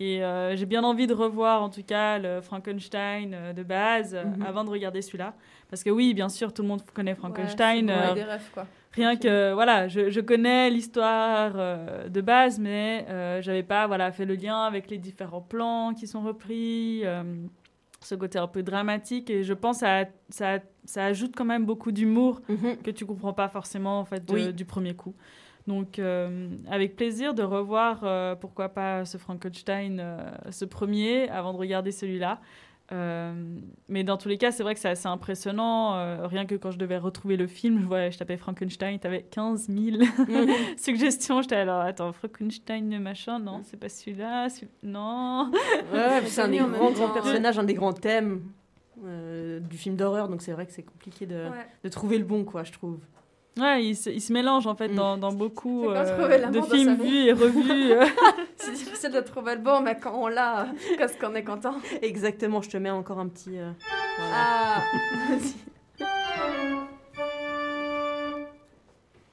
Speaker 7: et euh, j'ai bien envie de revoir, en tout cas, le Frankenstein euh, de base
Speaker 1: Mhm.
Speaker 7: avant de regarder celui-là. Parce que oui, bien sûr, tout le monde connaît Frankenstein.
Speaker 5: Ouais,
Speaker 7: euh,
Speaker 5: c'est- ouais, des rêves, quoi.
Speaker 7: Rien que, voilà, je, je connais l'histoire euh, de base, mais euh, j'avais pas voilà, fait le lien avec les différents plans qui sont repris, euh, ce côté un peu dramatique. Et je pense que ça, ça, ça ajoute quand même beaucoup d'humour
Speaker 1: Mhm.
Speaker 7: que tu comprends pas forcément en fait, de-
Speaker 1: Oui.
Speaker 7: du premier coup. Donc, euh, avec plaisir de revoir, euh, pourquoi pas ce Frankenstein, euh, ce premier, avant de regarder celui-là. Euh, mais dans tous les cas, c'est vrai que c'est assez impressionnant. Euh, rien que quand je devais retrouver le film, je, vois, je tapais Frankenstein, tu avais 15 000 suggestions. J'étais alors, attends, Frankenstein, machin, non, c'est pas celui-là, celui non.
Speaker 1: Ouais, c'est un des grands, grands personnages, un des grands thèmes euh, du film d'horreur, donc c'est vrai que c'est compliqué de,
Speaker 5: Ouais.
Speaker 1: de trouver le bon, quoi, je trouve.
Speaker 7: Ouais, il se, il se mélange en fait
Speaker 1: Mm.
Speaker 7: dans, dans beaucoup euh, de films vus et revus. <laughs> <laughs>
Speaker 5: C'est difficile de trouver le bon, mais quand on l'a, qu'est-ce qu'on est content.
Speaker 1: Exactement, je te mets encore un petit. euh, voilà.
Speaker 5: Ah, <laughs>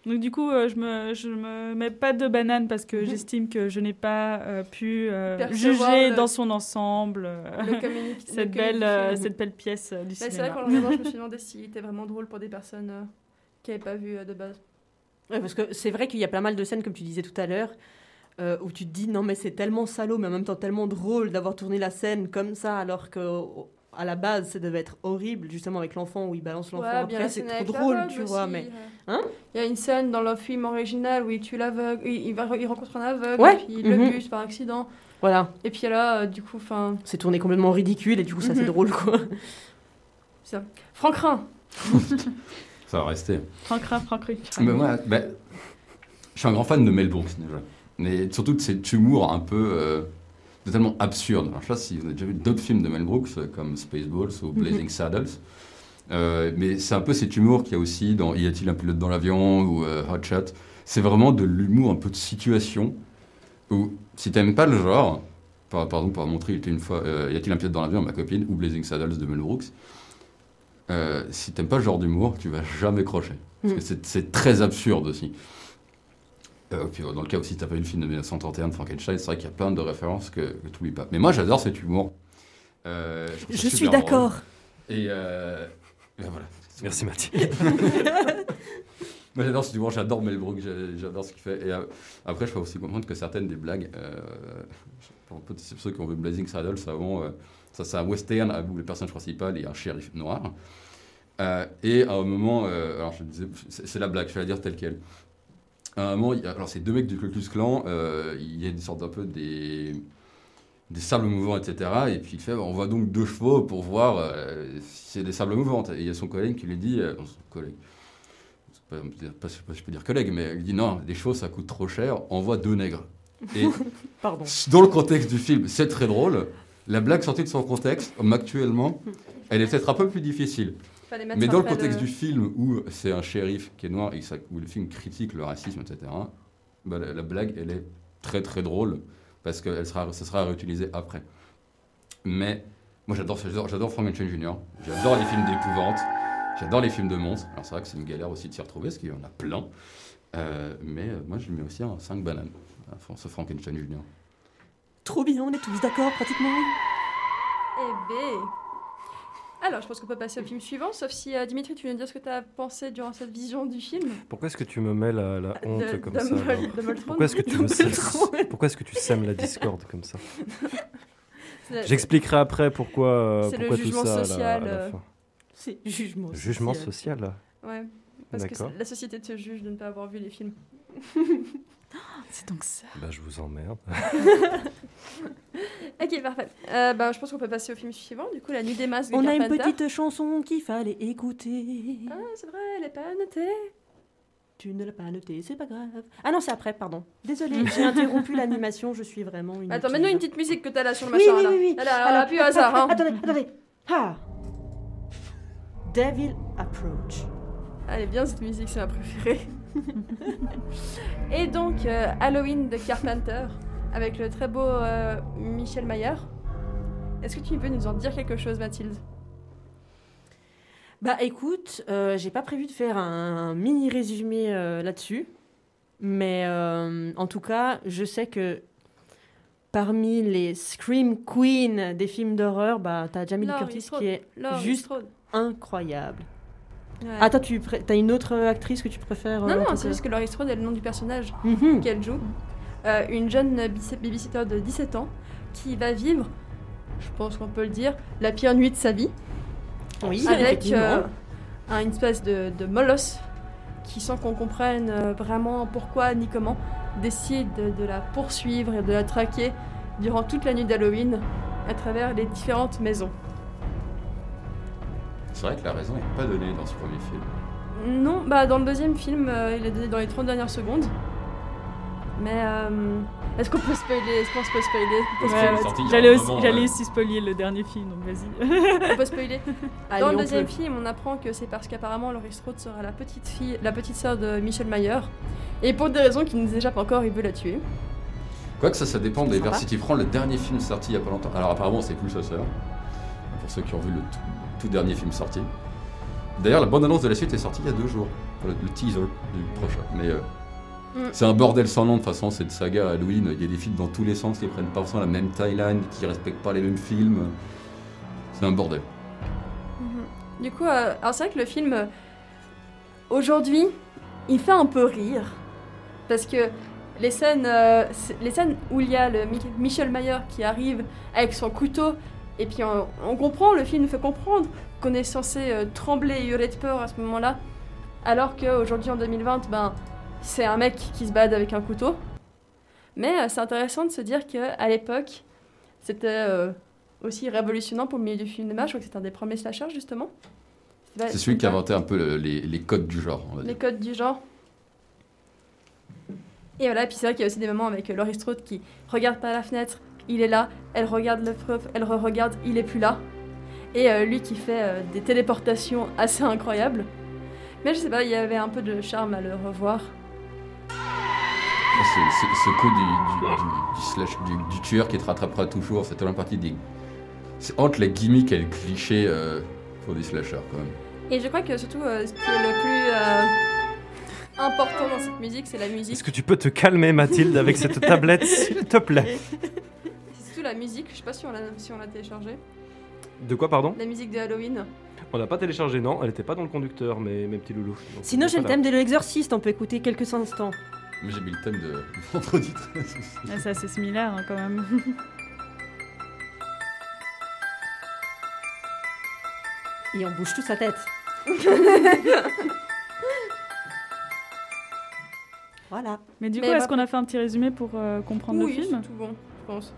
Speaker 7: Donc du coup, euh, je me je me mets pas de banane parce que
Speaker 5: Mhm.
Speaker 7: j'estime que je n'ai pas euh, pu euh, juger
Speaker 5: le-
Speaker 7: dans son ensemble euh, cette belle euh, cette belle pièce euh, du
Speaker 5: Mais c'est vrai
Speaker 7: cinéma.
Speaker 5: qu'en le regardant, je me suis demandé s'il était vraiment drôle pour des personnes euh, qui pas vu euh, de base.
Speaker 1: Ouais, parce que c'est vrai qu'il y a pas mal de scènes, comme tu disais tout à l'heure, euh, où tu te dis non, mais c'est tellement salaud, mais en même temps tellement drôle d'avoir tourné la scène comme ça, alors que à la base, ça devait être horrible, justement avec l'enfant où il balance l'enfant.
Speaker 5: Ouais,
Speaker 1: Après, c'est trop drôle, tu vois,
Speaker 5: aussi,
Speaker 1: mais. Hein?
Speaker 5: Il y a une scène dans le film original où il tue l'aveugle, il, il, va, il rencontre un aveugle,
Speaker 1: Ouais,
Speaker 5: et puis il
Speaker 1: mhm.
Speaker 5: le bute par accident.
Speaker 1: Voilà,
Speaker 5: Et puis là, euh, du coup, enfin,
Speaker 1: c'est tourné complètement ridicule, et du coup, ça, c'est
Speaker 5: Mhm.
Speaker 1: drôle, quoi.
Speaker 5: ça. Franck Rhin, <laughs>
Speaker 8: Ça va rester.
Speaker 7: Franck Rhin, Franck Rhin.
Speaker 8: Mais moi, bah, je suis un grand fan de Mel Brooks déjà. Mais surtout de cet humour un peu euh, totalement absurde. Alors, je sais pas si vous avez déjà vu d'autres films de Mel Brooks euh, comme Spaceballs ou Blazing Saddles. Euh, mais c'est un peu cet humour qu'il y a aussi dans Y a-t-il un pilote dans l'avion ou euh, Hot Shot. C'est vraiment de l'humour un peu de situation où si t'aimes pas le genre, par, pardon, pour montrer, il était une fois Y a-t-il un pilote dans l'avion, ma copine, ou Blazing Saddles de Mel Brooks. Euh, si t'aimes pas le genre d'humour, tu vas jamais crocher. Parce que
Speaker 1: Mm.
Speaker 8: c'est- très absurde aussi. Euh, puis euh, dans le cas aussi, t'as pas vu le film de 1931 de Frankenstein, c'est vrai qu'il y a plein de références que, que tu oublies pas. Mais moi, j'adore cet humour. Euh,
Speaker 1: Je suis d'accord.
Speaker 8: Et, euh, voilà.
Speaker 6: Merci Mathilde. <laughs> <laughs>
Speaker 8: Moi, j'adore cet humour, j'adore Mel Brooks, j'a- j'adore ce qu'il fait. Et euh, après, je peux aussi comprendre que certaines des blagues, euh, pour pour ceux qui ont vu Blazing Saddles avant, euh, ça c'est un western où le personnage principal est un shérif noir. Euh, et à un moment, euh, alors je disais, c'est la blague, je vais la dire telle quelle. À un moment, il alors c'est deux mecs du Ku Klux Klan, euh, il y a une sorte un peu des, des sables mouvants, etc. Et puis il fait, on voit donc deux chevaux pour voir euh, si c'est des sables mouvants. Et il y a son collègue qui lui dit, non, son collègue, pas, pas, pas je peux dire collègue, mais il dit non, des chevaux ça coûte trop cher, envoie deux nègres. Et <laughs>
Speaker 1: Pardon.
Speaker 8: dans le contexte du film, c'est très drôle. La blague sortie de son contexte, comme actuellement, <laughs> elle est peut-être un peu plus difficile. Mais dans le contexte du film où c'est un shérif qui est noir et où le film critique le racisme, etc., bah, la, la blague, elle est très très drôle parce que elle sera, ça sera réutilisé après. Mais moi j'adore, j'adore, j'adore Frankenstein Jr., j'adore les films d'épouvante, j'adore les films de monstres. Alors c'est vrai que c'est une galère aussi de s'y retrouver parce qu'il y en a plein. Euh, mais euh, moi je lui mets aussi un 5 bananes à Fran- ce Frankenstein Jr.
Speaker 1: Trop bien, on est tous d'accord, pratiquement.
Speaker 5: Eh ben. Alors, je pense qu'on peut passer au film suivant, sauf si euh, Dimitri, tu viens de dire ce que tu as pensé durant cette vision du film.
Speaker 6: Pourquoi est-ce que tu me mets la, la honte
Speaker 5: De-
Speaker 6: comme ça Pourquoi est-ce que tu me sèmes
Speaker 5: Moltron.
Speaker 6: Pourquoi est-ce que tu sèmes la discorde comme ça? <laughs> J'expliquerai après pourquoi, euh,
Speaker 5: C'est le
Speaker 6: pourquoi tout
Speaker 5: jugement
Speaker 6: ça à la-
Speaker 5: social,
Speaker 6: à la
Speaker 5: euh,
Speaker 6: fin.
Speaker 1: C'est jugement
Speaker 6: Jugement
Speaker 1: social.
Speaker 6: social.
Speaker 5: Ouais, parce que la société te juge de ne pas avoir vu les films. <laughs>
Speaker 7: C'est donc ça.
Speaker 6: Bah, je vous emmerde. <laughs>
Speaker 5: Ok, parfait. Euh, bah, je pense qu'on peut passer au film suivant, du coup, La Nuit des Masques de
Speaker 1: On a une petite chanson qu'il fallait écouter.
Speaker 5: Ah, c'est vrai, elle est pas notée.
Speaker 1: Tu ne l'as pas noté, c'est pas grave. Ah non, c'est après, pardon. Désolée, <laughs> j'ai interrompu l'animation, je suis vraiment une.
Speaker 5: Attends, mets-nous une petite musique que t'as là sur le
Speaker 1: Oui,
Speaker 5: machin.
Speaker 1: oui, oui, oui.
Speaker 5: Là, là,
Speaker 1: Alors,
Speaker 5: puis au hasard. Hein.
Speaker 1: Attendez, attendez. Ah Devil Approach.
Speaker 5: Elle est bien cette musique, c'est ma préférée. <laughs> Et donc, euh, Halloween de Carpenter, avec le très beau euh, Michel Mayer. Est-ce que tu peux nous en dire quelque chose, Mathilde?
Speaker 1: Bah écoute, euh, j'ai pas prévu de faire un mini résumé là-dessus, mais en tout cas, je sais que parmi les Scream Queen des films d'horreur, bah t'as Jamie Lee Curtis qui est
Speaker 5: Laurie
Speaker 1: juste
Speaker 5: Strode.
Speaker 1: incroyable.
Speaker 5: Ouais.
Speaker 1: Attends, tu t'as une autre actrice que tu préfères
Speaker 5: Non,
Speaker 1: euh,
Speaker 5: non, c'est juste que Laurie Strode est le nom du personnage
Speaker 1: Mhm.
Speaker 5: qu'elle joue. Euh, une jeune babysitter de 17 ans qui va vivre, je pense qu'on peut le dire, la pire nuit de sa vie.
Speaker 1: Oui,
Speaker 5: avec euh, un- une espèce de, de molosse qui, sans qu'on comprenne vraiment pourquoi ni comment, décide de, de la poursuivre et de la traquer durant toute la nuit d'Halloween à travers les différentes maisons.
Speaker 8: C'est vrai que la raison n'est pas donnée dans ce premier film.
Speaker 5: Non, bah dans le deuxième film, euh, il est donné dans les 30 dernières secondes. Mais euh, est-ce qu'on peut spoiler Est-ce qu'on peut spoiler?
Speaker 7: Ouais, J'allais aussi,
Speaker 8: ouais.
Speaker 7: spoiler le dernier film, donc vas-y.
Speaker 5: On peut spoiler. <laughs>
Speaker 1: Allez,
Speaker 5: Dans le deuxième
Speaker 1: peut.
Speaker 5: film, on apprend que c'est parce qu'apparemment Laurie Strode sera la petite fille, la petite sœur de Michel Mayer. Et pour des raisons qui ne nous échappent encore, il veut la tuer.
Speaker 8: Quoique ça, ça dépend des versions. Si tu prends le dernier film sorti il y a pas longtemps. Alors apparemment, c'est plus sa sœur. Pour ceux qui ont vu le tout, tout dernier film sorti. D'ailleurs, la bande-annonce de la suite est sortie il y a deux jours. Le, le teaser du prochain. Mais euh,
Speaker 5: Mm.
Speaker 8: c'est un bordel sans nom de toute façon. Cette saga Halloween, il y a des films dans tous les sens qui prennent pas forcément la même timeline, qui respectent pas les mêmes films. C'est un bordel.
Speaker 5: Mhm. Du coup, euh, alors c'est vrai que le film, euh, aujourd'hui, il fait un peu rire. Parce que les scènes, euh, les scènes où il y a le Mi- Michel Mayer qui arrive avec son couteau, et puis on, on comprend, le film nous fait comprendre qu'on est censé euh, trembler et hurler de peur à ce moment-là. Alors qu'aujourd'hui, en 2020, ben, c'est un mec qui se balade avec un couteau. Mais euh, c'est intéressant de se dire qu'à l'époque, c'était euh, aussi révolutionnant pour le milieu du cinéma. Je crois que c'était un des premiers slashers, justement.
Speaker 8: C'est celui qui a inventé un peu le- les, les codes du genre, on va
Speaker 5: les codes du genre. Et voilà, puis c'est vrai qu'il y a aussi des moments avec Laurie Strode qui regarde par la fenêtre, il est là, elle regarde le preuve, elle re-regarde, il est plus là. Et euh, lui qui fait euh, des téléportations <laughs> assez incroyables. Mais je sais pas, il y avait un peu de charme à le revoir.
Speaker 8: C'est c'est- ce coup du, du, du- du slash, du, du tueur qui te rattrapera toujours, c'est tellement partie des. C'est entre les gimmicks et le cliché euh, pour des slashers quand même.
Speaker 5: Et je crois que surtout, euh, ce qui est le plus euh, important dans cette musique, c'est la musique.
Speaker 6: Est-ce que tu peux te calmer, Mathilde, avec cette tablette, s'il te plaît? <laughs>
Speaker 5: la musique, je sais pas si on l'a si on l'a téléchargée.
Speaker 6: De quoi, pardon?
Speaker 5: La musique de Halloween.
Speaker 6: On l'a pas téléchargé, non. Elle n'était pas dans le conducteur, mes, mes petits loulous. Donc,
Speaker 1: Sinon,
Speaker 6: c'est
Speaker 1: j'ai le thème de l'exorciste, on peut écouter quelques instants.
Speaker 8: Mais j'ai mis le thème de <laughs> vendredi 13 aussi.
Speaker 7: Ouais, c'est assez similaire hein, quand même. <laughs>
Speaker 1: Et on bouge toute sa tête. <laughs> voilà.
Speaker 7: Mais du
Speaker 5: Mais
Speaker 7: coup, est-ce
Speaker 5: bah-
Speaker 7: qu'on a fait un petit résumé pour euh, comprendre
Speaker 5: oui,
Speaker 7: le film?
Speaker 5: c'est tout bon, je pense.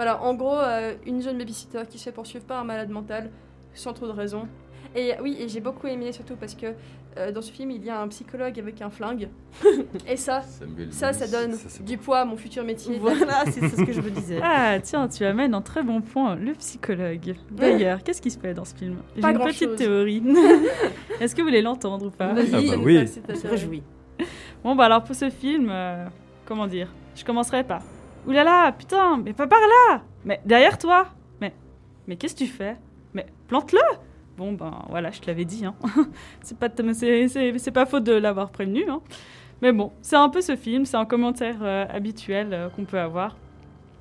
Speaker 5: Voilà, en gros, euh, une jeune babysitter qui se fait poursuivre par un malade mental, sans trop de raison. Et oui, et j'ai beaucoup aimé surtout parce que euh, dans ce film, il y a un psychologue avec un flingue. <laughs> et ça,
Speaker 8: Samuel
Speaker 5: ça, ça donne
Speaker 6: Ça,
Speaker 5: du poids à mon futur métier.
Speaker 1: Voilà, c'est ce que je me disais. <laughs>
Speaker 7: Ah, tiens, tu amènes un très bon point, le psychologue. D'ailleurs, qu'est-ce qui se fait dans ce film J'ai
Speaker 5: Pas
Speaker 7: une
Speaker 5: grand-chose.
Speaker 7: petite théorie. <laughs> Est-ce que vous voulez l'entendre ou pas
Speaker 6: Ah bah oui.
Speaker 5: intéressant.
Speaker 1: réjouit.
Speaker 7: Bon, bah alors pour ce film, euh, comment dire? Je commencerai par Là, putain, mais pas par là Mais derrière toi Mais, mais qu'est-ce que tu fais? Mais plante-le Bon, ben voilà, je te l'avais dit. Hein. <laughs> c'est pas, c'est, pas faute de l'avoir prévenu. Hein. Mais bon, c'est un peu ce film, c'est un commentaire euh, habituel euh, qu'on peut avoir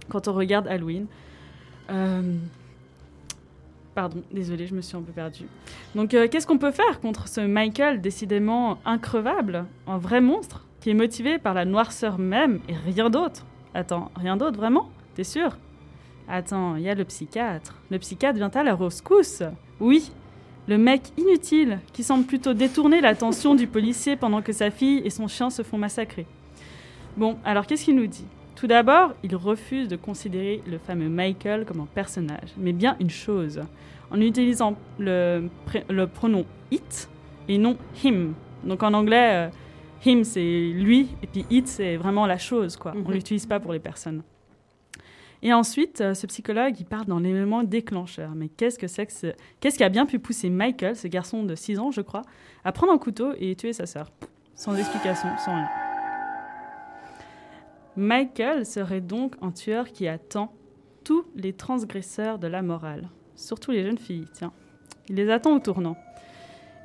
Speaker 7: quand on regarde Halloween. Euh, Pardon, désolé, je me suis un peu perdue. Donc, qu'est-ce qu'on peut faire contre ce Michael décidément increvable, un vrai monstre, qui est motivé par la noirceur même et rien d'autre? Attends, rien d'autre vraiment? T'es sûr? Attends, il y a le psychiatre. Le psychiatre vient à la rescousse Oui, le mec inutile qui semble plutôt détourner l'attention du policier pendant que sa fille et son chien se font massacrer. Bon, alors qu'est-ce qu'il nous dit? Tout d'abord, il refuse de considérer le fameux Michael comme un personnage, mais bien une chose, en utilisant le, pronom it et non him. Donc en anglais, euh, him c'est lui et puis it c'est vraiment la chose quoi. On
Speaker 1: Mhm.
Speaker 7: l'utilise pas pour les personnes. Et ensuite, euh, ce psychologue, il parle dans l'élément déclencheur. Mais qu'est-ce que c'est que ce... Qu'est-ce qui a bien pu pousser Michael, ce garçon de 6 ans, je crois, à prendre un couteau et tuer sa sœur? Sans explication, sans rien. Michael serait donc un tueur qui attend tous les transgresseurs de la morale, surtout les jeunes filles, tiens. Il les attend au tournant.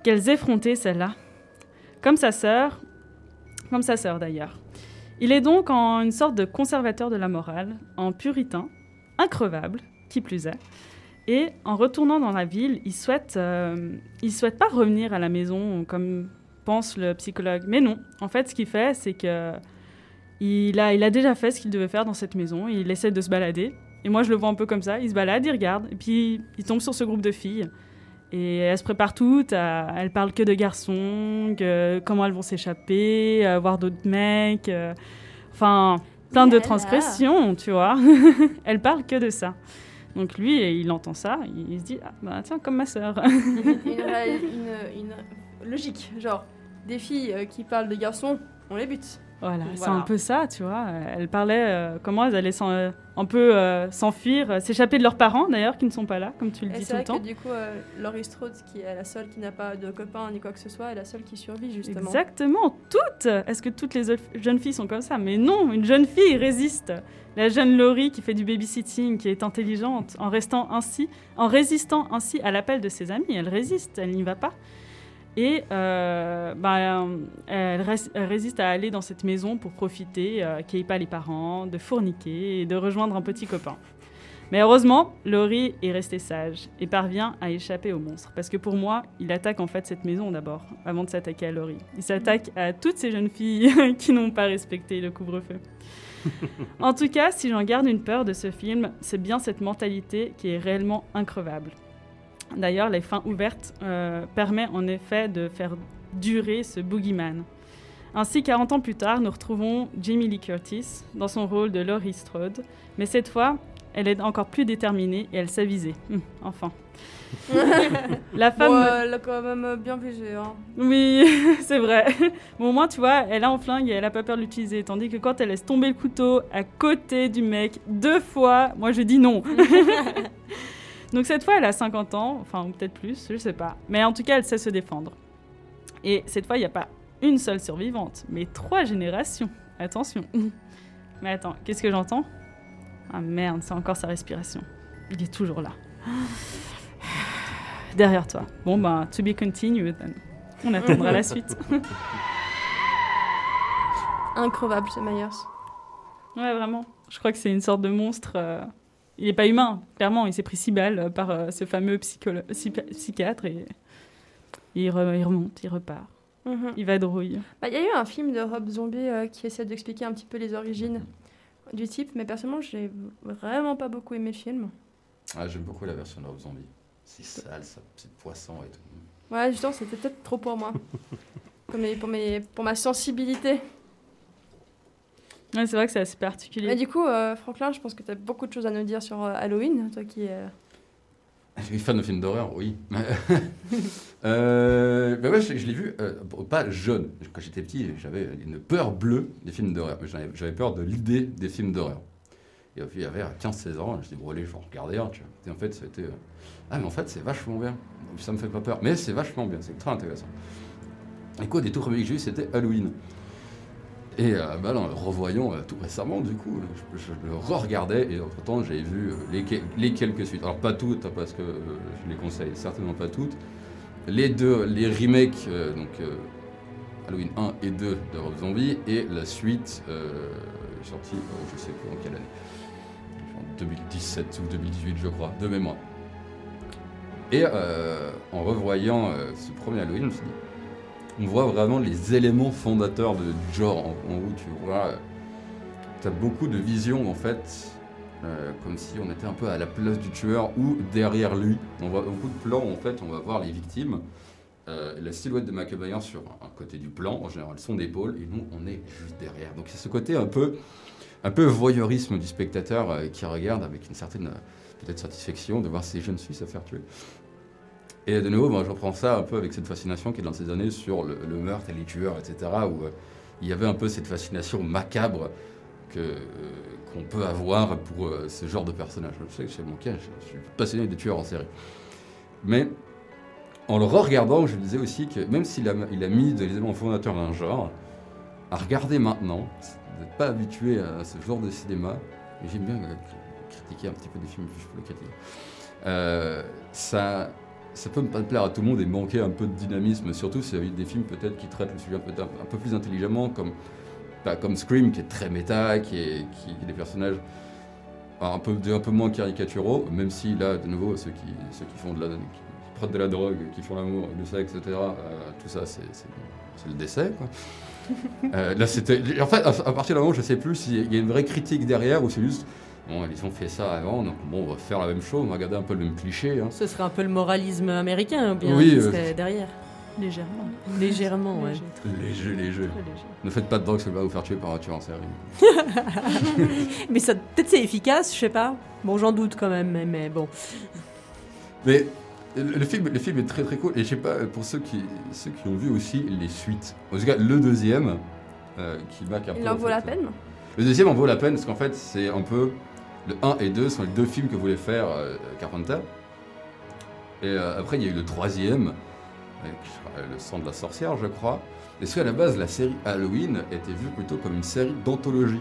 Speaker 7: Quelles effrontées celles-là Comme sa sœur, comme sa sœur d'ailleurs. Il est donc en une sorte de conservateur de la morale, en puritain, increvable, qui plus est. Et en retournant dans la ville, il souhaite, euh, il souhaite pas revenir à la maison comme pense le psychologue. Mais non, en fait, ce qu'il fait, c'est que il a, il a déjà fait ce qu'il devait faire dans cette maison. Il essaie de se balader. Et moi, je le vois un peu comme ça. Il se balade, il regarde, et puis il tombe sur ce groupe de filles. Et elles se préparent toutes, à, elles parlent que de garçons, que, comment elles vont s'échapper, euh, voir d'autres mecs. euh, enfin, plein de transgressions, tu vois. <laughs> elles parlent que de ça. Donc lui, il entend ça, il, se dit, ah, bah tiens, comme ma sœur. <laughs> <laughs>
Speaker 5: une, une- une logique, genre des filles euh, qui parlent de garçons, on les bute.
Speaker 7: Voilà, c'est un peu ça, tu vois. Euh, Elle parlait euh, comment elles allaient euh, un peu euh, s'enfuir, euh, s'échapper de leurs parents d'ailleurs, qui ne sont pas là, comme tu le
Speaker 5: Et
Speaker 7: dis
Speaker 5: c'est
Speaker 7: tout le
Speaker 5: vrai
Speaker 7: temps.
Speaker 5: que du coup, euh, Laurie Strode, qui est la seule qui n'a pas de copain ni quoi que ce soit, est la seule qui survit justement.
Speaker 7: Exactement, toutes Est-ce que toutes les jeunes filles sont comme ça? Mais non, une jeune fille résiste. La jeune Laurie qui fait du babysitting, qui est intelligente, en restant ainsi, en résistant ainsi à l'appel de ses amis, elle résiste, elle n'y va pas. Et euh, bah, elle, res- elle résiste à aller dans cette maison pour profiter, euh, qu'il pas les parents, de fourniquer et de rejoindre un petit copain. Mais heureusement, Laurie est restée sage et parvient à échapper au monstre. Parce que pour moi, il attaque en fait cette maison d'abord, avant de s'attaquer à Laurie. Il s'attaque à toutes ces jeunes filles <laughs> qui n'ont pas respecté le couvre-feu. en tout cas, si j'en garde une peur de ce film, c'est bien cette mentalité qui est réellement increvable. D'ailleurs, les fins ouvertes euh, permettent en effet de faire durer ce boogeyman. Ainsi, 40 ans plus tard, nous retrouvons Jamie Lee Curtis dans son rôle de Laurie Strode, mais cette fois, elle est encore plus déterminée et elle sait viser. Hum, enfin. <laughs> La femme.
Speaker 5: Bon, elle a quand même euh, bien visé. Hein.
Speaker 7: Oui, <laughs> c'est vrai. Bon, au moins, tu vois, elle a un flingue et elle a pas peur de l'utiliser. Tandis que quand elle laisse tomber le couteau à côté du mec deux fois, moi je dis non. <laughs> Donc cette fois, elle a 50 ans, enfin, peut-être plus, je sais pas. Mais en tout cas, elle sait se défendre. Et cette fois, il n'y a pas une seule survivante, mais trois générations. Attention. Mais attends, qu'est-ce que j'entends? Ah merde, c'est encore sa respiration. Il est toujours là. <sighs> Derrière toi. Bon, ben, to be continued. then. On attendra la suite. <laughs>
Speaker 5: Increvable, ce Myers.
Speaker 7: Ouais, vraiment. Je crois que c'est une sorte de monstre. euh, Il n'est pas humain, clairement. Il s'est pris six balles par euh, ce fameux psycholo- psy- psychiatre et il, re- il remonte, il repart.
Speaker 5: Mhm.
Speaker 7: Il vadrouille.
Speaker 5: Bah, Il y a eu un film de Rob Zombie euh, qui essaie d'expliquer un petit peu les origines du type, mais personnellement, j'ai vraiment pas beaucoup aimé le film.
Speaker 8: Ah, J'aime beaucoup la version de Rob Zombie. C'est sale, ça, c'est poisson et tout.
Speaker 5: Ouais, justement, c'était peut-être trop pour moi. <laughs> pour, mes- pour, mes- pour ma sensibilité.
Speaker 7: Ouais, c'est vrai que c'est assez particulier.
Speaker 5: Mais du coup, euh, Franklin, je pense que tu as beaucoup de choses à nous dire sur euh, Halloween, toi qui es...
Speaker 8: Je suis fan de films d'horreur, oui. <laughs> euh, bah ouais, je, je l'ai vu, euh, pas jeune. Quand j'étais petit, j'avais une peur bleue des films d'horreur. Mais J'avais peur de l'idée des films d'horreur. Et puis, il y avait 15-16 ans, je dis, bon, allez, je vais en regarder un. Et en fait, c'était. euh, Ah, mais en fait, c'est vachement bien. Et ça me fait pas peur. Mais c'est vachement bien, c'est très intéressant. Et quoi, des tout premiers que j'ai eu, c'était Halloween. Et euh, bah le revoyant euh, tout récemment, du coup, je, le re-regardais et entre-temps, j'avais vu euh, les, que- les quelques suites. Alors, pas toutes, hein, parce que euh, je les conseille certainement pas toutes. Les deux, les remakes, donc Halloween 1 et 2 de Rob Zombie, et la suite, sortie, euh, je sais plus en quelle année. En 2017 ou 2018, je crois, de mémoire. Et en revoyant ce premier Halloween, je me suis dit, on voit vraiment les éléments fondateurs de- genre, en, en tu vois, tu as beaucoup de visions en fait, euh, comme si on était un peu à la place du tueur ou derrière lui. On voit beaucoup de plans en fait on va voir les victimes, euh, la silhouette de Myers sur un côté du plan, en général son épaule, et nous on est juste derrière. Donc c'est ce côté un peu, un peu voyeurisme du spectateur euh, qui regarde avec une certaine satisfaction de voir ces jeunes filles se faire tuer. Et de nouveau, moi, je reprends ça un peu avec cette fascination qui est dans ces années sur le, meurtre et les tueurs, etc., où euh, il y avait un peu cette fascination macabre euh, qu'on peut avoir pour euh, ce genre de personnage. Je sais que chez mon cas, je, suis passionné des tueurs en série. Mais en le re-regardant, je disais aussi que même s'il a, il a mis des éléments fondateurs d'un genre, à regarder maintenant, d'être pas habitué à ce genre de cinéma, j'aime bien cri- critiquer un petit peu des films, je peux le critiquer, ça, ça peut pas plaire à tout le monde et manquer un peu de dynamisme, surtout s'il y a des films peut-être qui traitent le sujet un peu, un peu plus intelligemment, comme, bah, comme Scream, qui est très méta, qui est, qui, qui est des personnages un peu, un peu moins caricaturaux, même si là, de nouveau, ceux qui, ceux qui font de la, qui prennent de la drogue, qui font l'amour, le sexe, etc., euh, tout ça, c'est le décès, quoi. <laughs> Euh, là, c'était. En fait, à à partir d'un moment, je sais plus s'il y a une vraie critique derrière ou c'est juste. Bon, ils ont fait ça avant, donc bon, on va faire la même chose, on va garder un peu le même cliché. hein.
Speaker 1: Ce serait un peu le moralisme américain, ou bien
Speaker 8: Oui,
Speaker 1: qui
Speaker 8: euh,
Speaker 1: serait derrière.
Speaker 7: Légèrement.
Speaker 1: Légèrement, ouais.
Speaker 8: Léger, léger.
Speaker 7: Léger.
Speaker 8: Ne faites pas de drogue, ça va vous faire tuer par un tueur en série. <laughs>
Speaker 1: mais ça, peut-être c'est efficace, je sais pas. Bon, j'en doute quand même, mais, mais bon.
Speaker 8: Mais le film, le film est très très cool. Et je sais pas, pour ceux qui, ceux qui ont vu aussi les suites. En tout cas, le deuxième, euh, qui marque un peu.
Speaker 5: Il en
Speaker 8: en
Speaker 5: vaut
Speaker 8: fait,
Speaker 5: la
Speaker 8: euh,
Speaker 5: peine
Speaker 8: Le deuxième en vaut la peine parce qu'en fait, c'est un peu. Le 1 et 2 sont les deux films que voulait faire euh, Carpenter. Et euh, après, il y a eu le troisième, avec euh, Le sang de la sorcière, je crois. Et ce à la base, la série Halloween était vue plutôt comme une série d'anthologie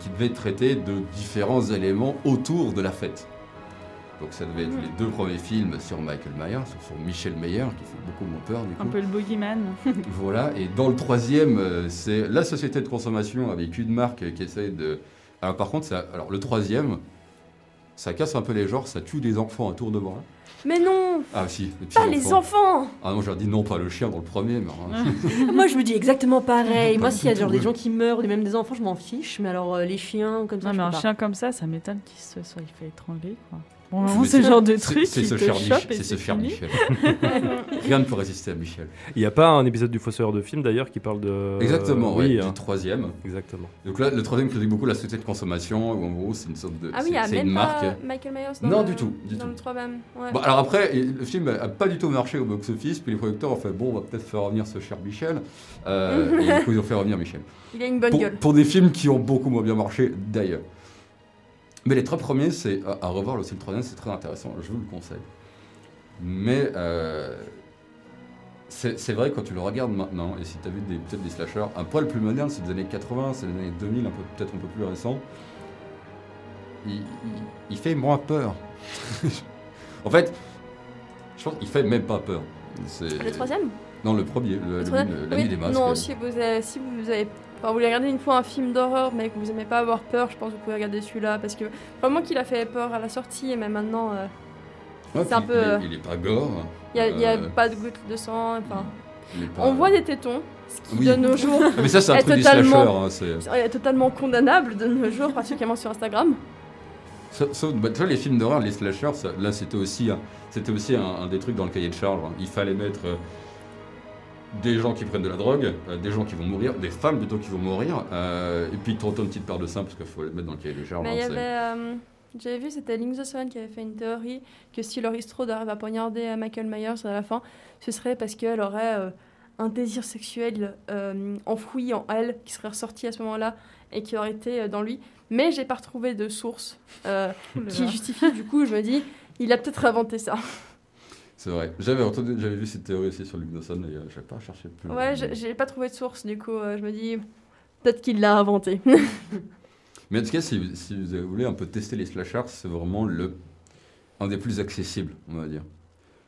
Speaker 8: qui devait traiter de différents éléments autour de la fête. Donc ça devait être
Speaker 7: Mhm.
Speaker 8: les deux premiers films sur Michael Myers, sur Michel Meyer, qui fait beaucoup moins peur du coup.
Speaker 7: Un peu le boogeyman.
Speaker 8: Voilà, et dans le troisième, c'est la société de consommation avec une marque qui essaie de. Alors, par contre, ça- alors, le troisième, ça casse un peu les genres, ça tue des enfants à tour de bras.
Speaker 5: Mais non
Speaker 8: Ah, si, les
Speaker 5: Pas les enfants
Speaker 8: Ah non, je leur dis non, pas le chien dans le premier, mais. hein. <laughs>
Speaker 1: Moi, je me dis exactement pareil.
Speaker 8: Pas
Speaker 1: Moi, s'il y a genre des gens qui meurent, ou même des enfants, je m'en fiche. Mais alors, euh, les chiens, comme ça,
Speaker 7: Non,
Speaker 1: je
Speaker 7: mais
Speaker 1: peux
Speaker 7: un
Speaker 1: pas.
Speaker 7: chien comme ça, ça m'étonne qu'il se soit il fait étrangler. Quoi. Bon, vraiment, c'est le genre de truc
Speaker 8: C'est ce ce cher
Speaker 7: fini.
Speaker 8: Michel. <laughs> Rien ne peut résister à Michel.
Speaker 6: Il n'y a pas un épisode du Fossoyeur de film d'ailleurs qui parle de.
Speaker 8: Exactement,
Speaker 6: oui,
Speaker 8: ouais,
Speaker 6: hein.
Speaker 8: du troisième.
Speaker 6: Exactement.
Speaker 8: Donc là, le troisième critique beaucoup la société de consommation, où en gros, c'est une sorte de.
Speaker 5: Ah oui,
Speaker 8: c'est- une marque.
Speaker 5: pas Michael Myers dans
Speaker 8: Non,
Speaker 5: le,
Speaker 8: du tout, du
Speaker 5: dans
Speaker 8: tout.
Speaker 5: le 3 même. Ouais.
Speaker 8: Bon, alors après, le film a pas du tout marché au box-office, puis les producteurs ont fait bon, on va peut-être faire revenir ce cher Michel. Euh, <laughs> et du coup, ils ont fait revenir Michel.
Speaker 5: Il a une bonne
Speaker 8: Pour,
Speaker 5: gueule.
Speaker 8: pour des films qui ont beaucoup moins bien marché d'ailleurs. Mais les trois premiers, c'est à, à revoir aussi le troisième, c'est très intéressant, je vous le conseille. Mais euh, c'est vrai quand tu le regardes maintenant, et si tu as vu peut-être des slashers un poil plus modernes, c'est des années 80, c'est des années 2000, un peu peut-être un peu plus récent, il, il- il fait moins peur. <laughs> en fait, je pense qu'il fait même pas peur.
Speaker 5: Le troisième?
Speaker 8: Non, le premier, le,
Speaker 5: Le
Speaker 8: le-
Speaker 5: troisième
Speaker 8: le- la nuit
Speaker 5: Oui,
Speaker 8: des masques.
Speaker 5: Non, si vous avez, si vous avez, enfin, vous voulez regarder une fois un film d'horreur, mais que vous aimez pas avoir peur, je pense que vous pouvez regarder celui-là parce que vraiment qu'il a fait peur à la sortie et même maintenant, euh,
Speaker 8: Ouais,
Speaker 5: c'est un peu,
Speaker 8: Il est, il est pas gore.
Speaker 5: il y a,
Speaker 8: euh,
Speaker 5: pas de gouttes de sang. Enfin,
Speaker 8: pas-
Speaker 5: on voit des tétons, ce qui
Speaker 8: Oui.
Speaker 5: de nos jours <laughs>
Speaker 8: mais ça, c'est un truc
Speaker 5: totalement,
Speaker 8: hein,
Speaker 5: est totalement condamnable de nos jours, particulièrement sur Instagram.
Speaker 8: Sauf, bah, tu vois, les films d'horreur, les slashers, ça- là, c'était aussi, un- c'était aussi un, un des trucs dans le cahier de charge. hein. Il fallait mettre euh, des gens qui prennent de la drogue, euh, des gens qui vont mourir, des femmes plutôt qui vont mourir, euh, et puis tenter une petite paire de seins parce qu'il faut les mettre dans le cahier des charges.
Speaker 5: Mais il y
Speaker 8: hein,
Speaker 5: avait, euh, j'avais vu, c'était Link qui avait fait une théorie que si Laurie Strode arrive à poignarder Michael Myers à la fin, ce serait parce qu'elle aurait euh, un désir sexuel euh, enfoui en elle qui serait ressorti à ce moment-là et qui aurait été euh, dans lui. Mais j'ai pas retrouvé de source euh, <laughs> qui justifie. Du coup, je me dis, il a peut-être inventé ça. <laughs>
Speaker 8: C'est vrai. J'avais entendu, j'avais vu cette théorie aussi sur Luke Dawson et euh, j'ai pas cherché plus. loin.
Speaker 5: Ouais, j'ai pas trouvé de source. Du coup, euh, je me dis, peut-être qu'il l'a inventé. <laughs>
Speaker 8: Mais en tout cas, si, si vous voulez un peu tester les slashers, c'est vraiment le un des plus accessibles, on va dire.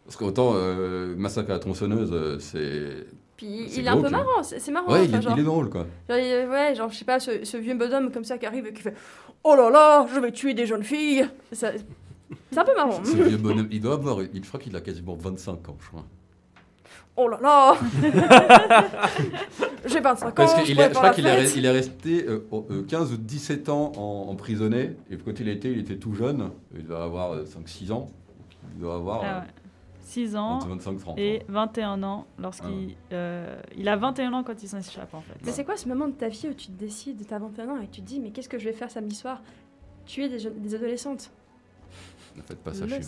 Speaker 8: Parce qu'autant euh, Massacre à la tronçonneuse, euh, c'est.
Speaker 5: Puis il est un peu
Speaker 8: hein.
Speaker 5: marrant, c'est marrant.
Speaker 8: Ouais, il
Speaker 5: enfin,
Speaker 8: est,
Speaker 5: genre-
Speaker 8: il est drôle quoi.
Speaker 5: Genre, il- ouais, genre, je sais pas, ce, ce vieux bonhomme comme ça qui arrive et qui fait Oh là là, je vais tuer des jeunes filles. Ça- C'est un peu marrant.
Speaker 8: Ce vieux bonhomme, il doit avoir, il, je crois qu'il a quasiment 25 ans, je crois.
Speaker 5: Oh là là <laughs> J'ai 25 ans.
Speaker 8: Parce
Speaker 5: je
Speaker 8: qu'il je crois qu'il est, il est resté euh, au- euh, 15 ou 17 ans en, emprisonné, et quand il était, il était tout jeune, il doit avoir 5-6 ans, il doit avoir
Speaker 7: Ah
Speaker 8: euh,
Speaker 7: ouais. 6 ans
Speaker 8: entre 25 francs.
Speaker 7: et 21 ans lorsqu'il euh, il a 21 ans quand il s'échappe en fait.
Speaker 5: Mais c'est quoi ce moment de ta vie où tu te décides, de ta 21 ans, et tu te dis Mais qu'est-ce que je vais faire samedi soir? Tuer des, des adolescentes.
Speaker 8: Ne faites pas ça
Speaker 7: Le
Speaker 8: chez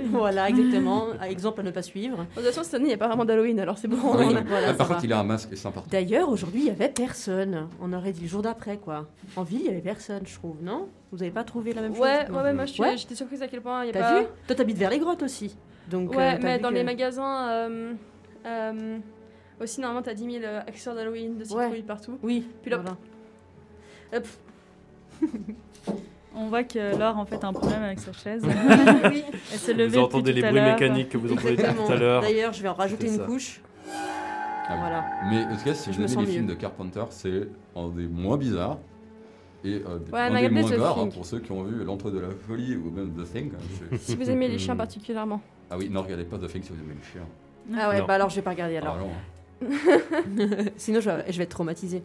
Speaker 8: vous. <laughs>
Speaker 1: Voilà, exactement. <laughs> Exemple à ne pas suivre.
Speaker 5: De toute façon, cette année, il n'y a pas vraiment d'Halloween, alors c'est bon.
Speaker 8: Ah oui,
Speaker 5: on a-
Speaker 8: mais-
Speaker 1: voilà,
Speaker 8: ah,
Speaker 1: ça
Speaker 8: par
Speaker 1: va.
Speaker 8: contre, il a un masque et c'est important.
Speaker 1: D'ailleurs, aujourd'hui, il y avait personne. On aurait dit le jour d'après, quoi. En ville, il y avait personne, je trouve, non? Vous n'avez pas trouvé la même chose
Speaker 5: Ouais,
Speaker 1: non
Speaker 5: ouais, ouais, moi
Speaker 1: Ouais?
Speaker 5: j'étais surprise à quel point il y a
Speaker 1: T'as
Speaker 5: pas.
Speaker 1: vu? Toi, t'habites vers les grottes aussi. Donc,
Speaker 5: Ouais,
Speaker 1: euh,
Speaker 5: mais dans
Speaker 1: que-
Speaker 5: les magasins, euh, euh, aussi normalement t'as 10 000 euh, accessoires d'Halloween, de citrouilles
Speaker 1: Ouais.
Speaker 5: partout.
Speaker 1: Oui,
Speaker 5: Puis là,
Speaker 1: voilà. <laughs>
Speaker 7: On voit que Laure en fait a un problème avec sa chaise. <laughs>
Speaker 5: Oui.
Speaker 7: Elle s'est levée
Speaker 6: Vous entendez les bruits mécaniques que vous entendez
Speaker 1: Exactement.
Speaker 6: tout à l'heure.
Speaker 1: D'ailleurs, je vais en rajouter une
Speaker 6: ça.
Speaker 1: couche.
Speaker 8: Ah oui.
Speaker 1: Voilà.
Speaker 8: Mais en tout cas, si
Speaker 1: Je
Speaker 8: vous
Speaker 1: me
Speaker 8: aimez
Speaker 1: sens
Speaker 8: les films
Speaker 1: mieux.
Speaker 8: de Carpenter, c'est un des moins bizarres et euh, des-
Speaker 5: Ouais,
Speaker 8: un des moins hein,
Speaker 5: Thing.
Speaker 8: pour ceux qui ont vu L'Entre de la Folie ou même The Thing. hein,
Speaker 5: Si vous aimez les chiens particulièrement.
Speaker 8: Ah oui, non, regardez pas The Thing si vous aimez les chiens.
Speaker 1: Ah ouais,
Speaker 6: Non.
Speaker 1: bah alors je vais pas regarder
Speaker 8: Ah
Speaker 1: alors.
Speaker 8: hein. <laughs>
Speaker 1: Sinon, je, je vais être traumatisée.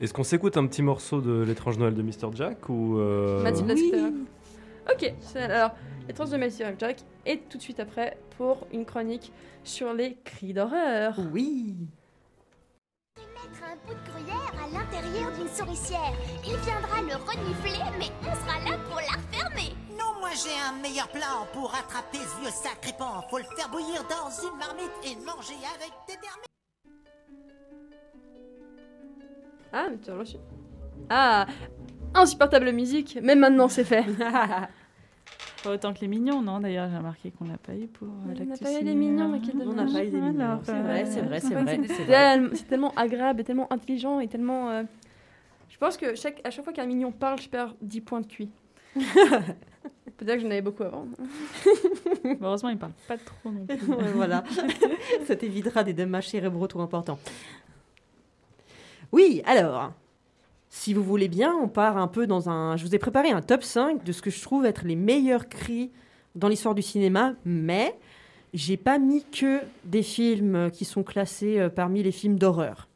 Speaker 6: Est-ce qu'on s'écoute un petit morceau de L'étrange Noël de Mr. Jack ou euh,
Speaker 5: Mathilde
Speaker 1: Oui.
Speaker 5: Ok, c'est- alors, les trans de Matthew Jack, et tout de suite après pour une chronique sur les cris d'horreur.
Speaker 1: Oui.
Speaker 12: Mettre un bout de gruyère à l'intérieur d'une souricière. Il viendra le renifler, mais on sera là pour la refermer.
Speaker 13: Non, moi j'ai un meilleur plan pour attraper ce vieux sacripant. Faut le faire bouillir dans une marmite et le manger avec des termites.
Speaker 5: Ah, mais tu as reçu. Ah, insupportable musique, mais maintenant c'est fait. <laughs>
Speaker 7: Pas autant que les mignons, non D'ailleurs, j'ai remarqué qu'on n'a pas eu pour euh,
Speaker 5: On n'a pas eu les mignons, mais
Speaker 1: On n'a pas eu des mignons. C'est vrai, c'est vrai, c'est vrai. <laughs>
Speaker 5: C'est tellement- agréable et tellement intelligent et tellement. euh, Je pense que chaque, à chaque fois qu'un mignon parle, je perds 10 points de QI. <laughs> Peut-être que j'en avais beaucoup avant.
Speaker 7: Heureusement, il parle pas trop non plus.
Speaker 1: Ouais, voilà. Ça t'évitera des dommages cérébraux trop importants. Oui, alors, si vous voulez bien, on part un peu dans un... Je vous ai préparé un top 5 de ce que je trouve être les meilleurs cris dans l'histoire du cinéma, mais j'ai pas mis que des films qui sont classés euh, parmi les films d'horreur.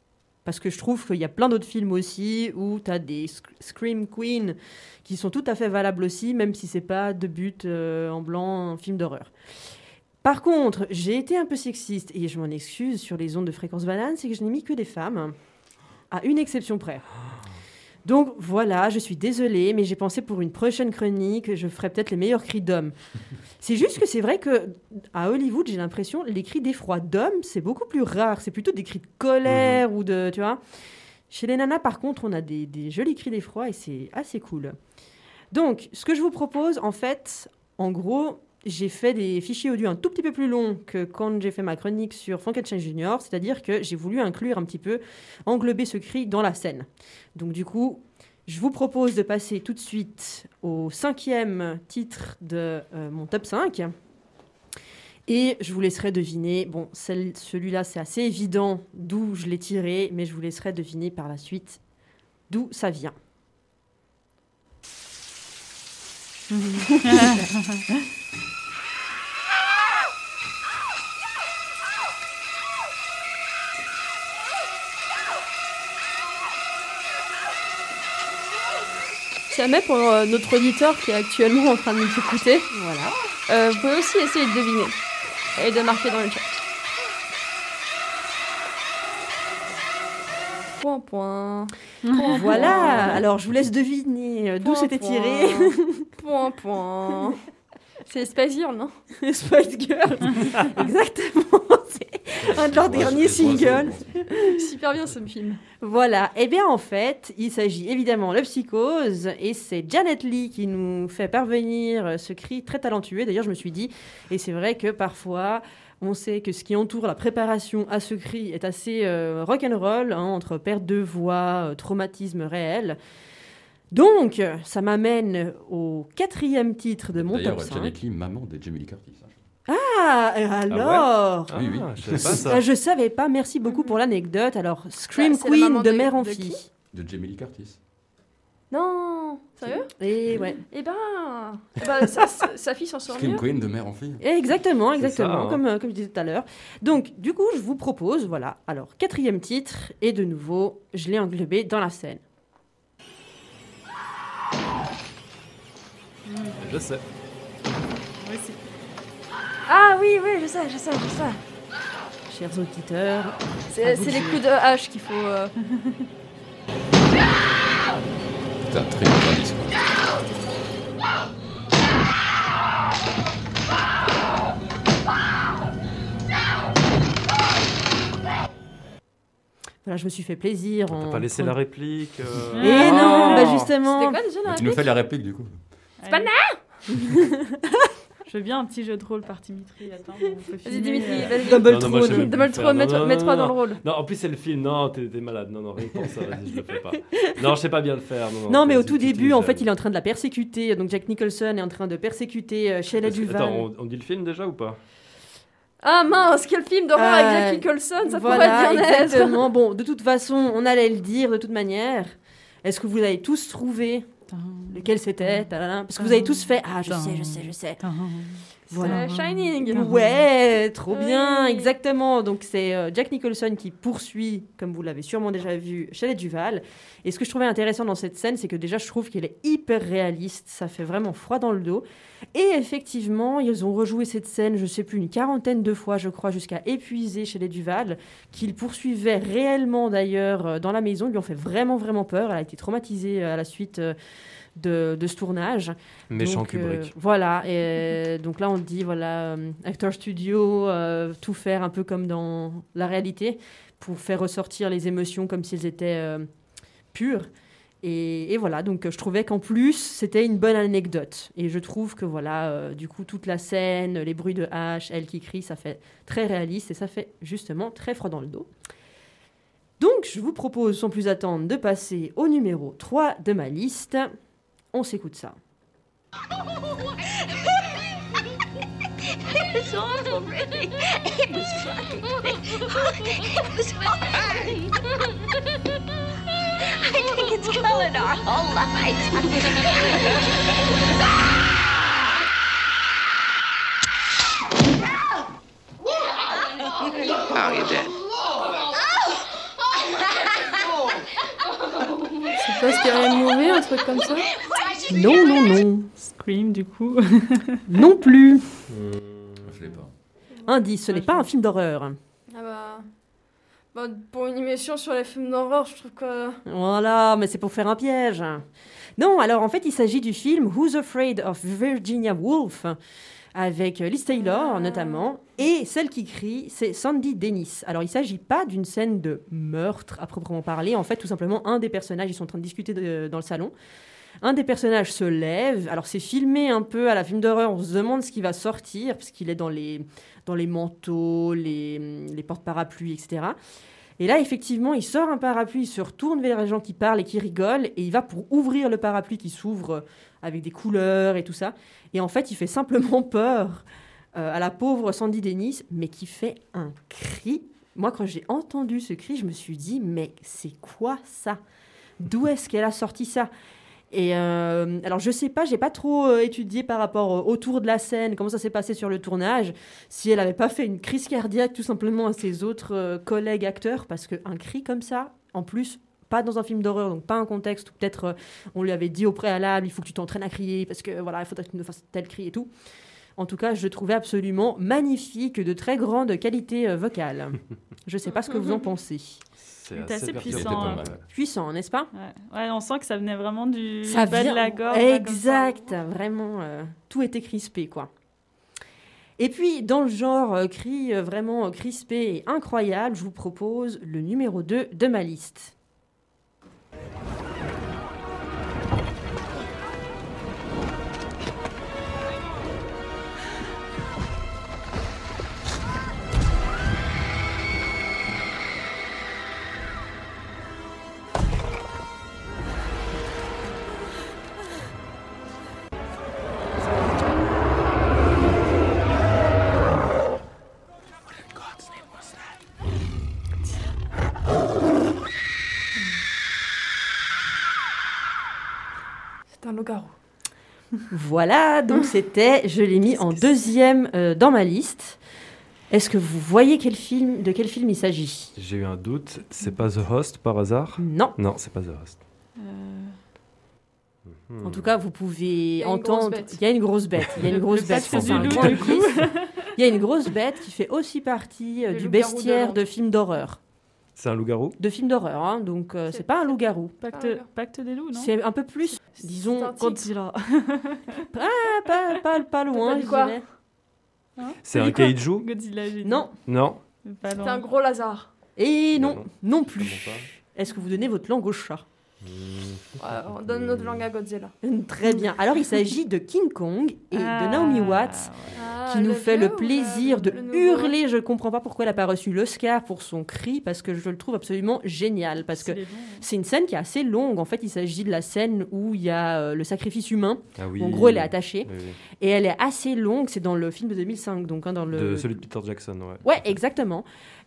Speaker 1: Parce que je trouve qu'il y a plein d'autres films aussi où tu as des sc- Scream Queen qui sont tout à fait valables aussi, même si c'est pas de but euh, en blanc un film d'horreur. Par contre, j'ai été un peu sexiste et je m'en excuse sur les ondes de fréquence banane, c'est que je n'ai mis que des femmes, à une exception près. Donc voilà, je suis désolée, mais j'ai pensé pour une prochaine chronique, je ferai peut-être les meilleurs cris d'hommes. C'est juste que c'est vrai que à Hollywood, j'ai l'impression les cris d'effroi d'hommes, c'est beaucoup plus rare. C'est plutôt des cris de colère ou de, tu vois. Chez les nanas, par contre, on a des, des jolis cris d'effroi et c'est assez cool. Donc, ce que je vous propose, en fait, en gros, j'ai fait des fichiers audio un tout petit peu plus longs que quand j'ai fait ma chronique sur Frankenstein Junior, c'est-à-dire que j'ai voulu inclure un petit peu, englober ce cri dans la scène. Donc du coup, je vous propose de passer tout de suite au cinquième titre de euh, mon top 5. Et je vous laisserai deviner, bon, celui-là c'est assez évident d'où je l'ai tiré, mais je vous laisserai deviner par la suite d'où ça vient. <laughs>
Speaker 5: Si jamais pour euh, notre auditeur qui est actuellement en train de nous écouter,
Speaker 1: voilà.
Speaker 5: euh, vous pouvez aussi essayer de deviner et de marquer dans le chat. Point, point. Point,
Speaker 1: Voilà,
Speaker 5: point.
Speaker 1: alors je vous laisse deviner euh, d'où c'était tiré. <laughs>
Speaker 5: Point, point. <laughs> C'est Spice Girl, non?
Speaker 1: Spice Girls. <laughs> Exactement. Un de leurs
Speaker 5: Ouais,
Speaker 1: derniers singles. <laughs>
Speaker 5: Super bien ce film.
Speaker 1: Voilà. Eh bien, en fait, il s'agit évidemment de Psychose et c'est Janet Lee qui nous fait parvenir ce cri très talentueux. D'ailleurs, je me suis dit, et c'est vrai que parfois, on sait que ce qui entoure la préparation à ce cri est assez euh, rock'n'roll, hein, entre perte de voix, euh, traumatisme réel. Donc, ça m'amène au quatrième titre de mon top 5.
Speaker 8: Janet Lee, maman de Jamie Lee Curtis. hein.
Speaker 1: Ah, et alors
Speaker 8: Ah Oui, oui.
Speaker 6: je savais pas <laughs> ça.
Speaker 1: Ah, Je savais pas, merci beaucoup pour l'anecdote. Alors, Scream
Speaker 5: Bah, c'est la
Speaker 1: Queen de
Speaker 5: de-
Speaker 1: mère en
Speaker 5: de
Speaker 1: fille.
Speaker 8: De Jamie Lee Curtis.
Speaker 5: Non Sérieux?
Speaker 1: Et ouais.
Speaker 5: Eh ben, eh ben sa, sa- fille s'en sort
Speaker 8: Scream
Speaker 5: mieux.
Speaker 8: Queen de mère en fille.
Speaker 1: Exactement, exactement,
Speaker 8: ça, hein.
Speaker 1: comme, euh, comme je disais tout à l'heure. Donc, du coup, je vous propose, voilà, alors, quatrième titre, et de nouveau, je l'ai englobé dans la scène.
Speaker 6: Je sais.
Speaker 7: Moi aussi.
Speaker 5: Ah oui, oui, je sais, je sais, je sais.
Speaker 1: Chers auditeurs,
Speaker 5: C'est les coups de hache qu'il faut. euh,
Speaker 8: C'est un très bon indice.
Speaker 1: Voilà, je me suis fait plaisir.
Speaker 6: T'as
Speaker 1: en
Speaker 6: pas laissé la réplique. euh,
Speaker 1: Et non, bah
Speaker 5: C'était
Speaker 1: justement.
Speaker 5: quoi déjà la
Speaker 8: Mais tu nous
Speaker 5: réplique
Speaker 8: fais la réplique du coup.
Speaker 5: C'est pas
Speaker 7: Allez. <laughs> Je veux bien un petit jeu de rôle par Dimitri. Attends, on peut
Speaker 5: Vas-y, Dimitri,
Speaker 7: euh,
Speaker 5: vas-y.
Speaker 1: Double Throne.
Speaker 5: Double mets-toi- dans le rôle.
Speaker 6: Non, en plus c'est le film. Non, t'es malade. Non, non, rien que pour ça. Vas-y, je le fais pas. <laughs> Non, je sais pas bien le faire. Non,
Speaker 1: Non, mais au tout début, en fait, il est en train de la persécuter. Donc, Jack Nicholson est en train de persécuter euh, Shelley
Speaker 6: Attends,
Speaker 1: Duval.
Speaker 6: on, on dit le film déjà ou pas?
Speaker 5: Ah mince, quel film d'horreur
Speaker 1: Euh,
Speaker 5: avec Jack Nicholson, ça
Speaker 1: voilà,
Speaker 5: pourrait être bien
Speaker 1: exactement. Bon, de toute façon, on allait le dire de toute manière. Est-ce que vous avez tous trouvé lequel c'était Parce que vous avez tous fait Ah, je sais, je sais, je sais. Voilà.
Speaker 5: C'est Shining.
Speaker 1: Ouais, trop bien,
Speaker 5: Oui.
Speaker 1: exactement. Donc c'est euh, Jack Nicholson qui poursuit, comme vous l'avez sûrement déjà vu, Shelley Duval. Et ce que je trouvais intéressant dans cette scène, c'est que déjà je trouve qu'elle est hyper réaliste, ça fait vraiment froid dans le dos. Et effectivement, ils ont rejoué cette scène, je sais plus, une quarantaine de fois, je crois, jusqu'à épuiser Shelley Duval, qu'il poursuivait réellement d'ailleurs euh, dans la maison, Ils lui ont fait vraiment vraiment peur. Elle a été traumatisée euh, à la suite. euh, de, de ce tournage.
Speaker 6: Méchant
Speaker 1: Donc, euh,
Speaker 6: Kubrick.
Speaker 1: voilà, et <laughs> donc là on dit, voilà, euh, acteur studio, euh, tout faire un peu comme dans la réalité, pour faire ressortir les émotions comme si elles étaient pures. Et, et voilà, donc je trouvais qu'en plus c'était une bonne anecdote. Et je trouve que voilà, euh, du coup toute la scène, les bruits de hache, elle qui crie, ça fait très réaliste et ça fait justement très froid dans le dos. Donc je vous propose sans plus attendre de passer au numéro 3 de ma liste. On s'écoute ça.
Speaker 12: It was awful,
Speaker 5: C'est pas ce qu'il y a mourir, un truc comme ça
Speaker 1: Non, non, non.
Speaker 7: Scream, du coup. <laughs>
Speaker 1: Non plus.
Speaker 8: Je l'ai pas.
Speaker 1: Indice, ce n'est pas un film d'horreur.
Speaker 5: Ah bah... bah, Pour une émission sur les films d'horreur, je trouve que...
Speaker 1: Voilà, mais c'est pour faire un piège. Non, alors en fait, il s'agit du film Who's Afraid of Virginia Woolf? Avec Liz Taylor notamment, et celle qui crie, c'est Sandy Dennis. Alors il ne s'agit pas d'une scène de meurtre à proprement parler, en fait tout simplement un des personnages, ils sont en train de discuter de- dans le salon, un des personnages se lève, alors c'est filmé un peu à la film d'horreur, on se demande ce qui va sortir, parce qu'il est dans les, dans les manteaux, les, les portes-parapluies, etc. Et là, effectivement, il sort un parapluie, il se retourne vers les gens qui parlent et qui rigolent, et il va pour ouvrir le parapluie qui s'ouvre avec des couleurs et tout ça. Et en fait, il fait simplement peur euh, à la pauvre Sandy Dennis, mais qui fait un cri. Moi, quand j'ai entendu ce cri, je me suis dit, mais c'est quoi ça? D'où est-ce qu'elle a sorti ça? Et euh, alors je sais pas, j'ai pas trop euh, étudié par rapport au- autour de la scène, comment ça s'est passé sur le tournage, si elle avait pas fait une crise cardiaque tout simplement à ses autres collègues acteurs, parce qu'un cri comme ça, en plus pas dans un film d'horreur, donc pas un contexte où peut-être euh, on lui avait dit au préalable, il faut que tu t'entraînes à crier parce que voilà, il faudrait que tu nous fasses tel cri et tout. En tout cas, je le trouvais absolument magnifique, de très grande qualité euh, vocale. <laughs> Je sais pas ce que vous en pensez.
Speaker 6: C'est
Speaker 7: assez puissant. hein.
Speaker 1: Puissant, n'est-ce pas?
Speaker 7: Ouais. Ouais, on sent que ça venait vraiment du
Speaker 1: Ça
Speaker 7: bas
Speaker 1: vient-
Speaker 7: de la gorge. là.
Speaker 1: Exact, vraiment, euh, tout était crispé, quoi. Et puis, dans le genre euh, cri euh, vraiment crispé et incroyable, je vous propose le numéro 2 de ma liste. Voilà, donc <laughs> c'était, je l'ai mis en deuxième euh, dans ma liste. Est-ce que vous voyez quel film, de quel film il s'agit?
Speaker 6: J'ai eu un doute. C'est pas The Host par hasard?
Speaker 1: Non.
Speaker 6: Non, c'est pas The Host.
Speaker 1: En tout cas, vous pouvez entendre. Il y a une grosse bête. Il y a une <laughs> grosse bête. Il y a une grosse bête qui fait aussi partie euh, du
Speaker 5: de
Speaker 1: bestiaire de films d'horreur.
Speaker 6: C'est un loup-garou
Speaker 1: De films d'horreur, hein, donc euh,
Speaker 5: C'est-
Speaker 1: pas un loup-garou.
Speaker 7: Pacte, pacte des loups, non
Speaker 1: C'est un peu plus, disons,
Speaker 5: C'est un tigre.
Speaker 7: Godzilla.
Speaker 1: pas, pas, pas, pas loin, je
Speaker 5: quoi
Speaker 1: dirais.
Speaker 6: C'est un kaiju
Speaker 7: Godzilla, j'ai dit.
Speaker 1: Non,
Speaker 6: Non.
Speaker 5: C'est un gros Lazare.
Speaker 1: et non,
Speaker 6: Non,
Speaker 1: plus. Est-ce que vous donnez votre langue au chat?
Speaker 5: Ouais, on donne notre langue à Godzilla.
Speaker 1: Très bien. Alors, il s'agit de King Kong et
Speaker 7: Ah,
Speaker 1: de Naomi Watts.
Speaker 5: Ah,
Speaker 1: qui nous fait le plaisir de
Speaker 5: le
Speaker 1: hurler. Je ne comprends pas pourquoi elle n'a pas reçu l'Oscar pour son cri, parce que je le trouve absolument génial. Parce que
Speaker 7: hein.
Speaker 1: c'est une scène qui est assez longue. En fait, il s'agit de la scène où il y a euh, le sacrifice humain.
Speaker 6: Ah oui.
Speaker 1: En gros, elle est attachée.
Speaker 6: Oui, oui.
Speaker 1: Et elle est assez longue. C'est dans le film de 2005, donc hein, dans le.
Speaker 6: De celui de Peter Jackson, ouais.
Speaker 1: Ouais, exactement.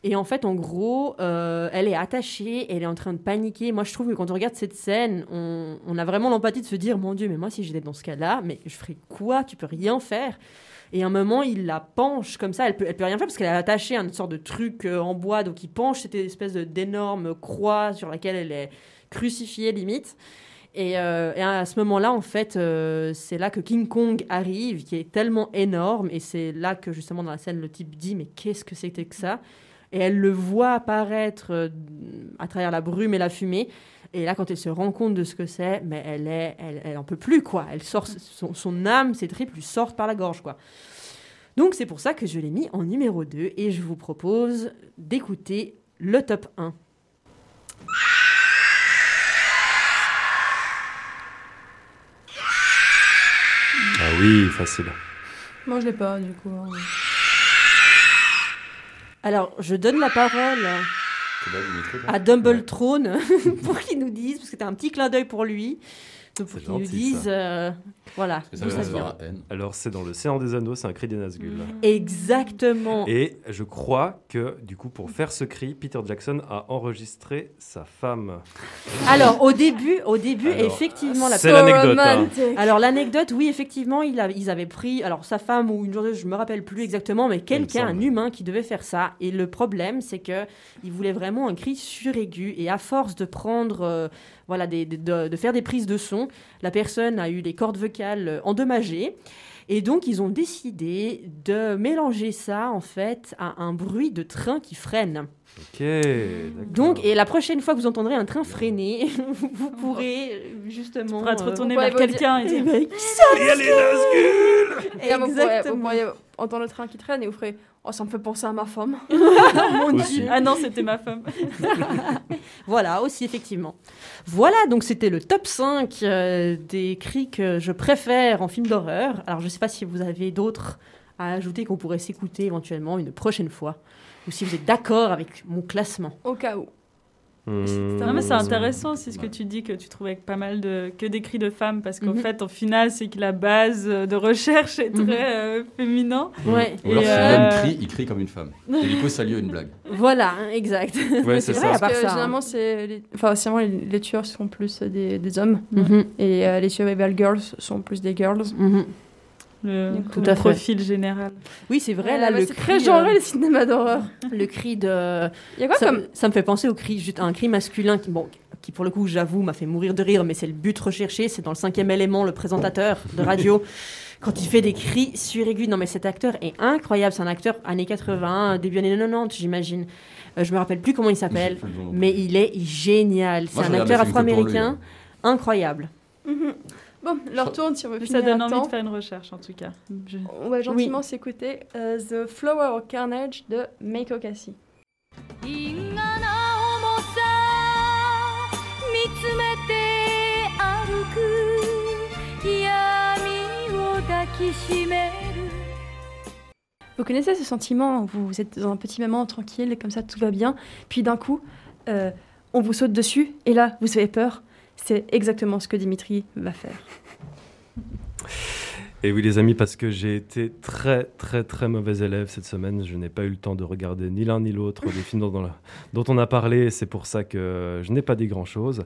Speaker 1: Et en fait, en gros, euh, elle est attachée, elle est en train de paniquer. Moi, je trouve que quand on regarde cette scène, on, a vraiment l'empathie de se dire Mon Dieu, mais moi, si j'étais dans ce cas-là, mais je ferais quoi? Tu peux rien faire. Et à un moment, il la penche comme ça. Elle peut, elle peut rien faire parce qu'elle a attaché une sorte de truc euh, en bois. Donc, il penche cette espèce d'énorme croix sur laquelle elle est crucifiée, limite. Et, euh, à ce moment-là, en fait, c'est là que King Kong arrive, qui est tellement énorme. Et c'est là que, justement, dans la scène, le type dit Mais qu'est-ce que c'était que ça? Et elle le voit apparaître euh, à travers la brume et la fumée. Et là, quand elle se rend compte de ce que c'est, mais elle est, elle, elle en peut plus, quoi. Elle sort, son, son âme, ses tripes lui sortent par la gorge, quoi. Donc, c'est pour ça que je l'ai mis en numéro 2 et je vous propose d'écouter le top 1.
Speaker 6: Ah oui, facile.
Speaker 5: Moi, je l'ai pas, du coup. hein.
Speaker 1: Alors, je donne la parole à Dumbletrone <laughs> pour qu'il nous dise, parce que c'était un petit clin d'œil pour lui, donc pour
Speaker 6: C'est
Speaker 1: qu'il nous
Speaker 6: gentil,
Speaker 1: dise,
Speaker 6: ça.
Speaker 1: euh, voilà, d'où ça vient.
Speaker 6: Alors, c'est dans l'Océan des Anneaux, c'est un cri des Nazgûl.
Speaker 1: Exactement.
Speaker 6: Et je crois que, du coup, pour faire ce cri, Peter Jackson a enregistré sa femme.
Speaker 1: Alors, au début, au début,
Speaker 6: Alors,
Speaker 1: effectivement, la
Speaker 6: c'est l'anecdote, hein.
Speaker 1: Alors l'anecdote, oui, effectivement, il a- ils avaient pris, alors sa femme ou une journaliste, je me rappelle plus exactement, mais quelqu'un, un humain qui devait faire ça. Et le problème, c'est que il voulait vraiment un cri suraigu. Et à force de prendre, euh, voilà, des- des- de, de faire des prises de son, la personne a eu les cordes vocales endommagées. Et donc, ils ont décidé de mélanger ça, en fait, à un bruit de train qui freine.
Speaker 6: Ok.
Speaker 1: Donc, et la prochaine fois que vous entendrez un train freiner, <laughs> vous pourrez justement...
Speaker 7: Tu pourras te
Speaker 1: euh,
Speaker 7: retourner
Speaker 5: vous
Speaker 7: vers
Speaker 5: pourrez
Speaker 7: quelqu'un et
Speaker 1: Eh
Speaker 7: dire
Speaker 1: ben, <laughs>
Speaker 6: les
Speaker 5: Et là, vous pourriez, vous
Speaker 1: Exactement.
Speaker 5: pourriez entendre le train qui traîne et vous ferez Oh, ça me fait penser à ma femme. <laughs>
Speaker 1: Mon
Speaker 6: Aussi.
Speaker 1: Dieu.
Speaker 7: Ah non, c'était ma femme. <laughs>
Speaker 1: Voilà, aussi, effectivement. Voilà, donc c'était le top 5 euh, des cris que je préfère en film d'horreur. Alors, je ne sais pas si vous avez d'autres à ajouter qu'on pourrait s'écouter éventuellement une prochaine fois, ou si vous êtes d'accord avec mon classement.
Speaker 5: Au cas où.
Speaker 7: Non mais c'est intéressant aussi ce que tu dis que tu trouvais pas mal de que des cris de femmes parce qu'en
Speaker 1: Mhm.
Speaker 7: fait au final c'est que la base de recherche est
Speaker 1: Mhm.
Speaker 7: très euh, féminin.
Speaker 1: Ouais,
Speaker 8: Ou alors,
Speaker 7: Et,
Speaker 8: si
Speaker 7: euh,
Speaker 8: l'homme crie, il crie comme une femme. Et du coup, ça lieu une blague. <laughs>
Speaker 1: voilà, hein, exact.
Speaker 6: Ouais, c'est
Speaker 1: vrai,
Speaker 6: ça.
Speaker 1: à part
Speaker 5: Parce que
Speaker 1: ça. hein.
Speaker 5: généralement, c'est les... Enfin, sinon, les, les tueurs sont plus des, des hommes. Et euh, les survival girls sont plus des girls.
Speaker 7: Le,
Speaker 5: Tout
Speaker 7: le
Speaker 1: à fait.
Speaker 7: profil général.
Speaker 1: Oui, c'est vrai,
Speaker 5: Ouais,
Speaker 1: là, le
Speaker 5: c'est
Speaker 1: cri,
Speaker 5: très genré,
Speaker 1: euh,
Speaker 5: le cinéma d'horreur.
Speaker 1: le cri de...
Speaker 5: Il y a quoi
Speaker 1: ça,
Speaker 5: comme.
Speaker 1: ça me fait penser au cri, juste à un cri masculin qui, bon, qui pour le coup, j'avoue, m'a fait mourir de rire, mais c'est le but recherché. C'est dans le cinquième élément, le présentateur de radio, <laughs> quand il fait des cris suraigus. Non, mais cet acteur est incroyable. C'est un acteur années 80, début années 90, j'imagine. Euh, je me rappelle plus comment il s'appelle, mais il est génial. C'est un acteur
Speaker 8: les
Speaker 1: afro-américain incroyable.
Speaker 5: Mhm. Bon, leur tourne si on veut
Speaker 7: Ça donne envie de faire une recherche en tout cas.
Speaker 5: On va gentiment s'écouter euh, The Flower of Carnage de Meiko
Speaker 12: Kasi.
Speaker 5: vous connaissez ce sentiment, vous êtes dans un petit moment tranquille, comme ça tout va bien, puis d'un coup, euh, on vous saute dessus, et là, vous avez peur, c'est exactement ce que Dimitri va faire.
Speaker 6: Et oui, les amis, parce que j'ai été très, très, très mauvais élève cette semaine. Je n'ai pas eu le temps de regarder ni l'un ni l'autre des films dont, on a parlé. C'est pour ça que je n'ai pas dit grand-chose.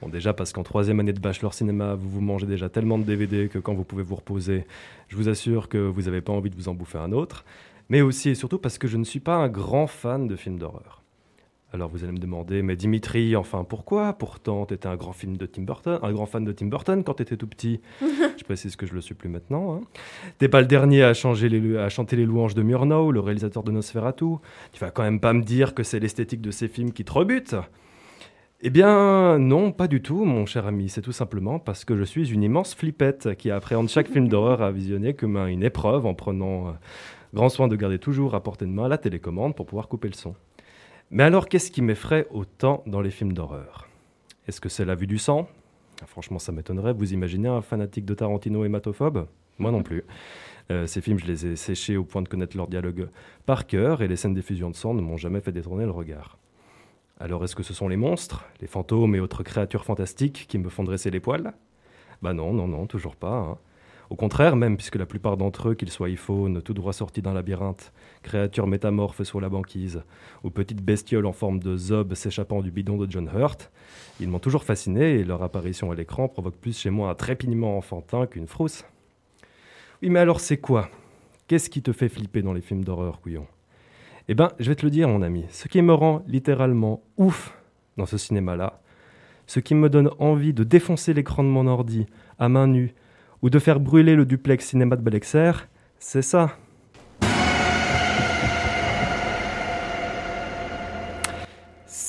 Speaker 6: Bon, déjà, parce qu'en troisième année de bachelor cinéma, vous vous mangez déjà tellement de DVD que quand vous pouvez vous reposer, je vous assure que vous n'avez pas envie de vous en bouffer un autre. Mais aussi et surtout parce que je ne suis pas un grand fan de films d'horreur. Alors vous allez me demander, mais Dimitri, enfin pourquoi Pourtant, tu étais un grand film de Tim Burton, un grand fan de Tim Burton quand tu étais tout petit? <laughs> je précise que je le suis plus maintenant. Hein. T'es pas le dernier à, changer les, à chanter les louanges de Murnau, le réalisateur de Nosferatu. Tu vas quand même pas me dire que c'est l'esthétique de ces films qui te rebute Eh bien, non, pas du tout, mon cher ami. C'est tout simplement parce que je suis une immense flippette qui appréhende chaque film <laughs> d'horreur à visionner comme un- une épreuve en prenant euh, grand soin de garder toujours à portée de main la télécommande pour pouvoir couper le son. Mais alors, qu'est-ce qui m'effraie autant dans les films d'horreur? Est-ce que c'est la vue du sang? Franchement, ça m'étonnerait. Vous imaginez un fanatique de Tarantino hématophobe? Moi non plus. Euh, ces films, je les ai séchés au point de connaître leur dialogue par cœur, et les scènes d'effusion de sang ne m'ont jamais fait détourner le regard. Alors, est-ce que ce sont les monstres, les fantômes et autres créatures fantastiques qui me font dresser les poils? Bah non, non, non, toujours pas. hein. Au contraire même, puisque la plupart d'entre eux, qu'ils soient iPhone, tout droit sortis d'un labyrinthe, créatures métamorphes sur la banquise, ou petites bestioles en forme de zob s'échappant du bidon de John Hurt, ils m'ont toujours fasciné et leur apparition à l'écran provoque plus chez moi un trépignement enfantin qu'une frousse. Oui, mais alors c'est quoi? Qu'est-ce qui te fait flipper dans les films d'horreur, couillon? Eh ben, je vais te le dire, mon ami. Ce qui me rend littéralement ouf dans ce cinéma-là, ce qui me donne envie de défoncer l'écran de mon ordi à main nue ou de faire brûler le duplex cinéma de Belexer, c'est ça.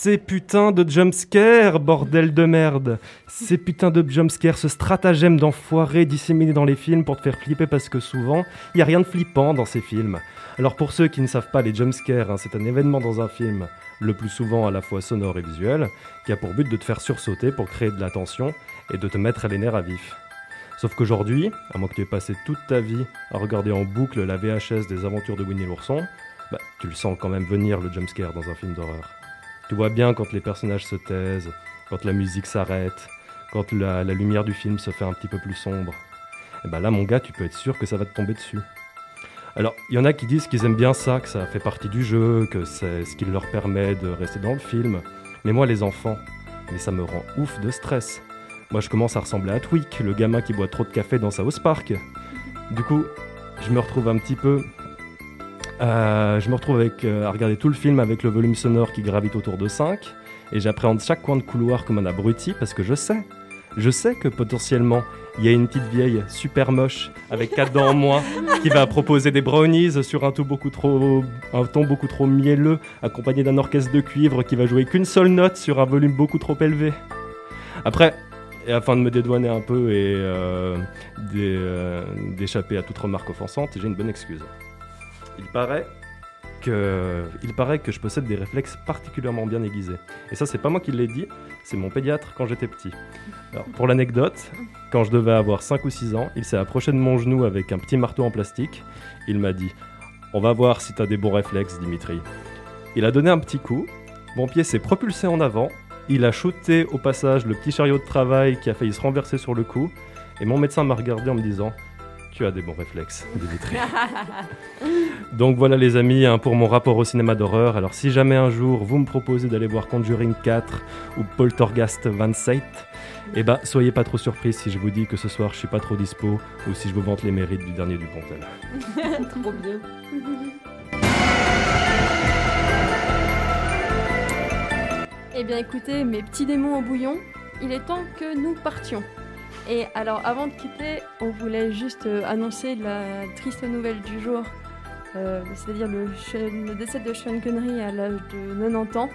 Speaker 6: Ces putains de jumpscares, bordel de merde Ces putains de jumpscares, ce stratagème d'enfoiré disséminé dans les films pour te faire flipper parce que souvent, il n'y a rien de flippant dans ces films. Alors pour ceux qui ne savent pas, les jumpscares, hein, c'est un événement dans un film, le plus souvent à la fois sonore et visuel, qui a pour but de te faire sursauter pour créer de la tension et de te mettre les nerfs à vif. Sauf qu'aujourd'hui, à moins que tu aies passé toute ta vie à regarder en boucle la VHS des aventures de Winnie l'ourson, bah, tu le sens quand même venir le jumpscare dans un film d'horreur. Tu vois bien quand les personnages se taisent, quand la musique s'arrête, quand la, lumière du film se fait un petit peu plus sombre. Et ben là, mon gars, tu peux être sûr que ça va te tomber dessus. Alors, il y en a qui disent qu'ils aiment bien ça, que ça fait partie du jeu, que c'est ce qui leur permet de rester dans le film. Mais moi, les enfants, mais ça me rend ouf de stress. Moi, je commence à ressembler à Tweak, le gamin qui boit trop de café dans South Park. Du coup, je me retrouve un petit peu. euh, je me retrouve avec, euh, à regarder tout le film avec le volume sonore qui gravite autour de 5. Et j'appréhende chaque coin de couloir comme un abruti parce que je sais. Je sais que potentiellement, il y a une petite vieille super moche avec quatre dents en moins qui va proposer des brownies sur un beaucoup trop, un ton beaucoup trop mielleux, accompagné d'un orchestre de cuivre qui va jouer qu'une seule note sur un volume beaucoup trop élevé. Après, et afin de me dédouaner un peu et euh, euh, d'échapper à toute remarque offensante, j'ai une bonne excuse. Il paraît que, il paraît que je possède des réflexes particulièrement bien aiguisés. Et ça, c'est pas moi qui l'ai dit, c'est mon pédiatre quand j'étais petit. Alors, pour l'anecdote, quand je devais avoir 5 ou 6 ans, il s'est approché de mon genou avec un petit marteau en plastique. Il m'a dit On va voir si t'as des bons réflexes, Dimitri. Il a donné un petit coup, mon pied s'est propulsé en avant, il a shooté au passage le petit chariot de travail qui a failli se renverser sur le cou, et mon médecin m'a regardé en me disant Tu as des bons réflexes, Dimitri. <laughs> Donc voilà les amis hein, pour mon rapport au cinéma d'horreur. Alors si jamais un jour vous me proposez d'aller voir Conjuring 4 ou Poltergeist 27, eh ben soyez pas trop surpris si je vous dis que ce soir je suis pas trop dispo ou si je vous vante les mérites du dernier du Pontel. <laughs>
Speaker 1: Trop bien. <laughs>
Speaker 5: Eh bien écoutez, mes petits démons au bouillon, il est temps que nous partions. Et alors avant de quitter, on voulait juste euh, annoncer la triste nouvelle du jour, euh, c'est-à-dire le, décès de Sean Connery à l'âge de 90 ans,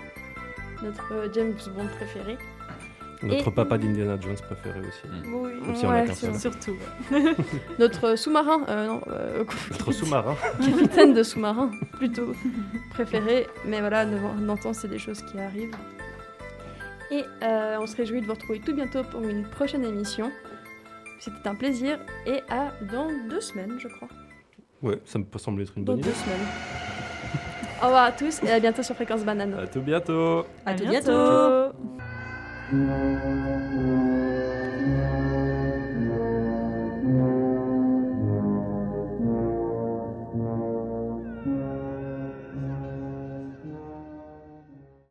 Speaker 5: notre euh, James Bond préféré.
Speaker 6: Notre
Speaker 5: Et-
Speaker 6: papa d'Indiana Jones préféré aussi.
Speaker 5: Oui,
Speaker 6: Même si on a
Speaker 5: ouais, surtout. <laughs> notre sous-marin, euh, non, euh,
Speaker 6: Notre sous-marin. <laughs>
Speaker 5: capitaine de sous-marin plutôt préféré, mais voilà, 90 ans c'est des choses qui arrivent. Et euh, on se réjouit de vous retrouver tout bientôt pour une prochaine émission. C'était un plaisir et à dans deux semaines, je crois.
Speaker 6: Ouais, ça me peut sembler être une
Speaker 5: Dans
Speaker 6: bonne
Speaker 5: deux
Speaker 6: idée.
Speaker 5: semaines. <laughs> Au revoir à tous et à bientôt sur Fréquence Banane.
Speaker 6: À tout bientôt.
Speaker 1: À tout
Speaker 5: bientôt.
Speaker 1: bientôt.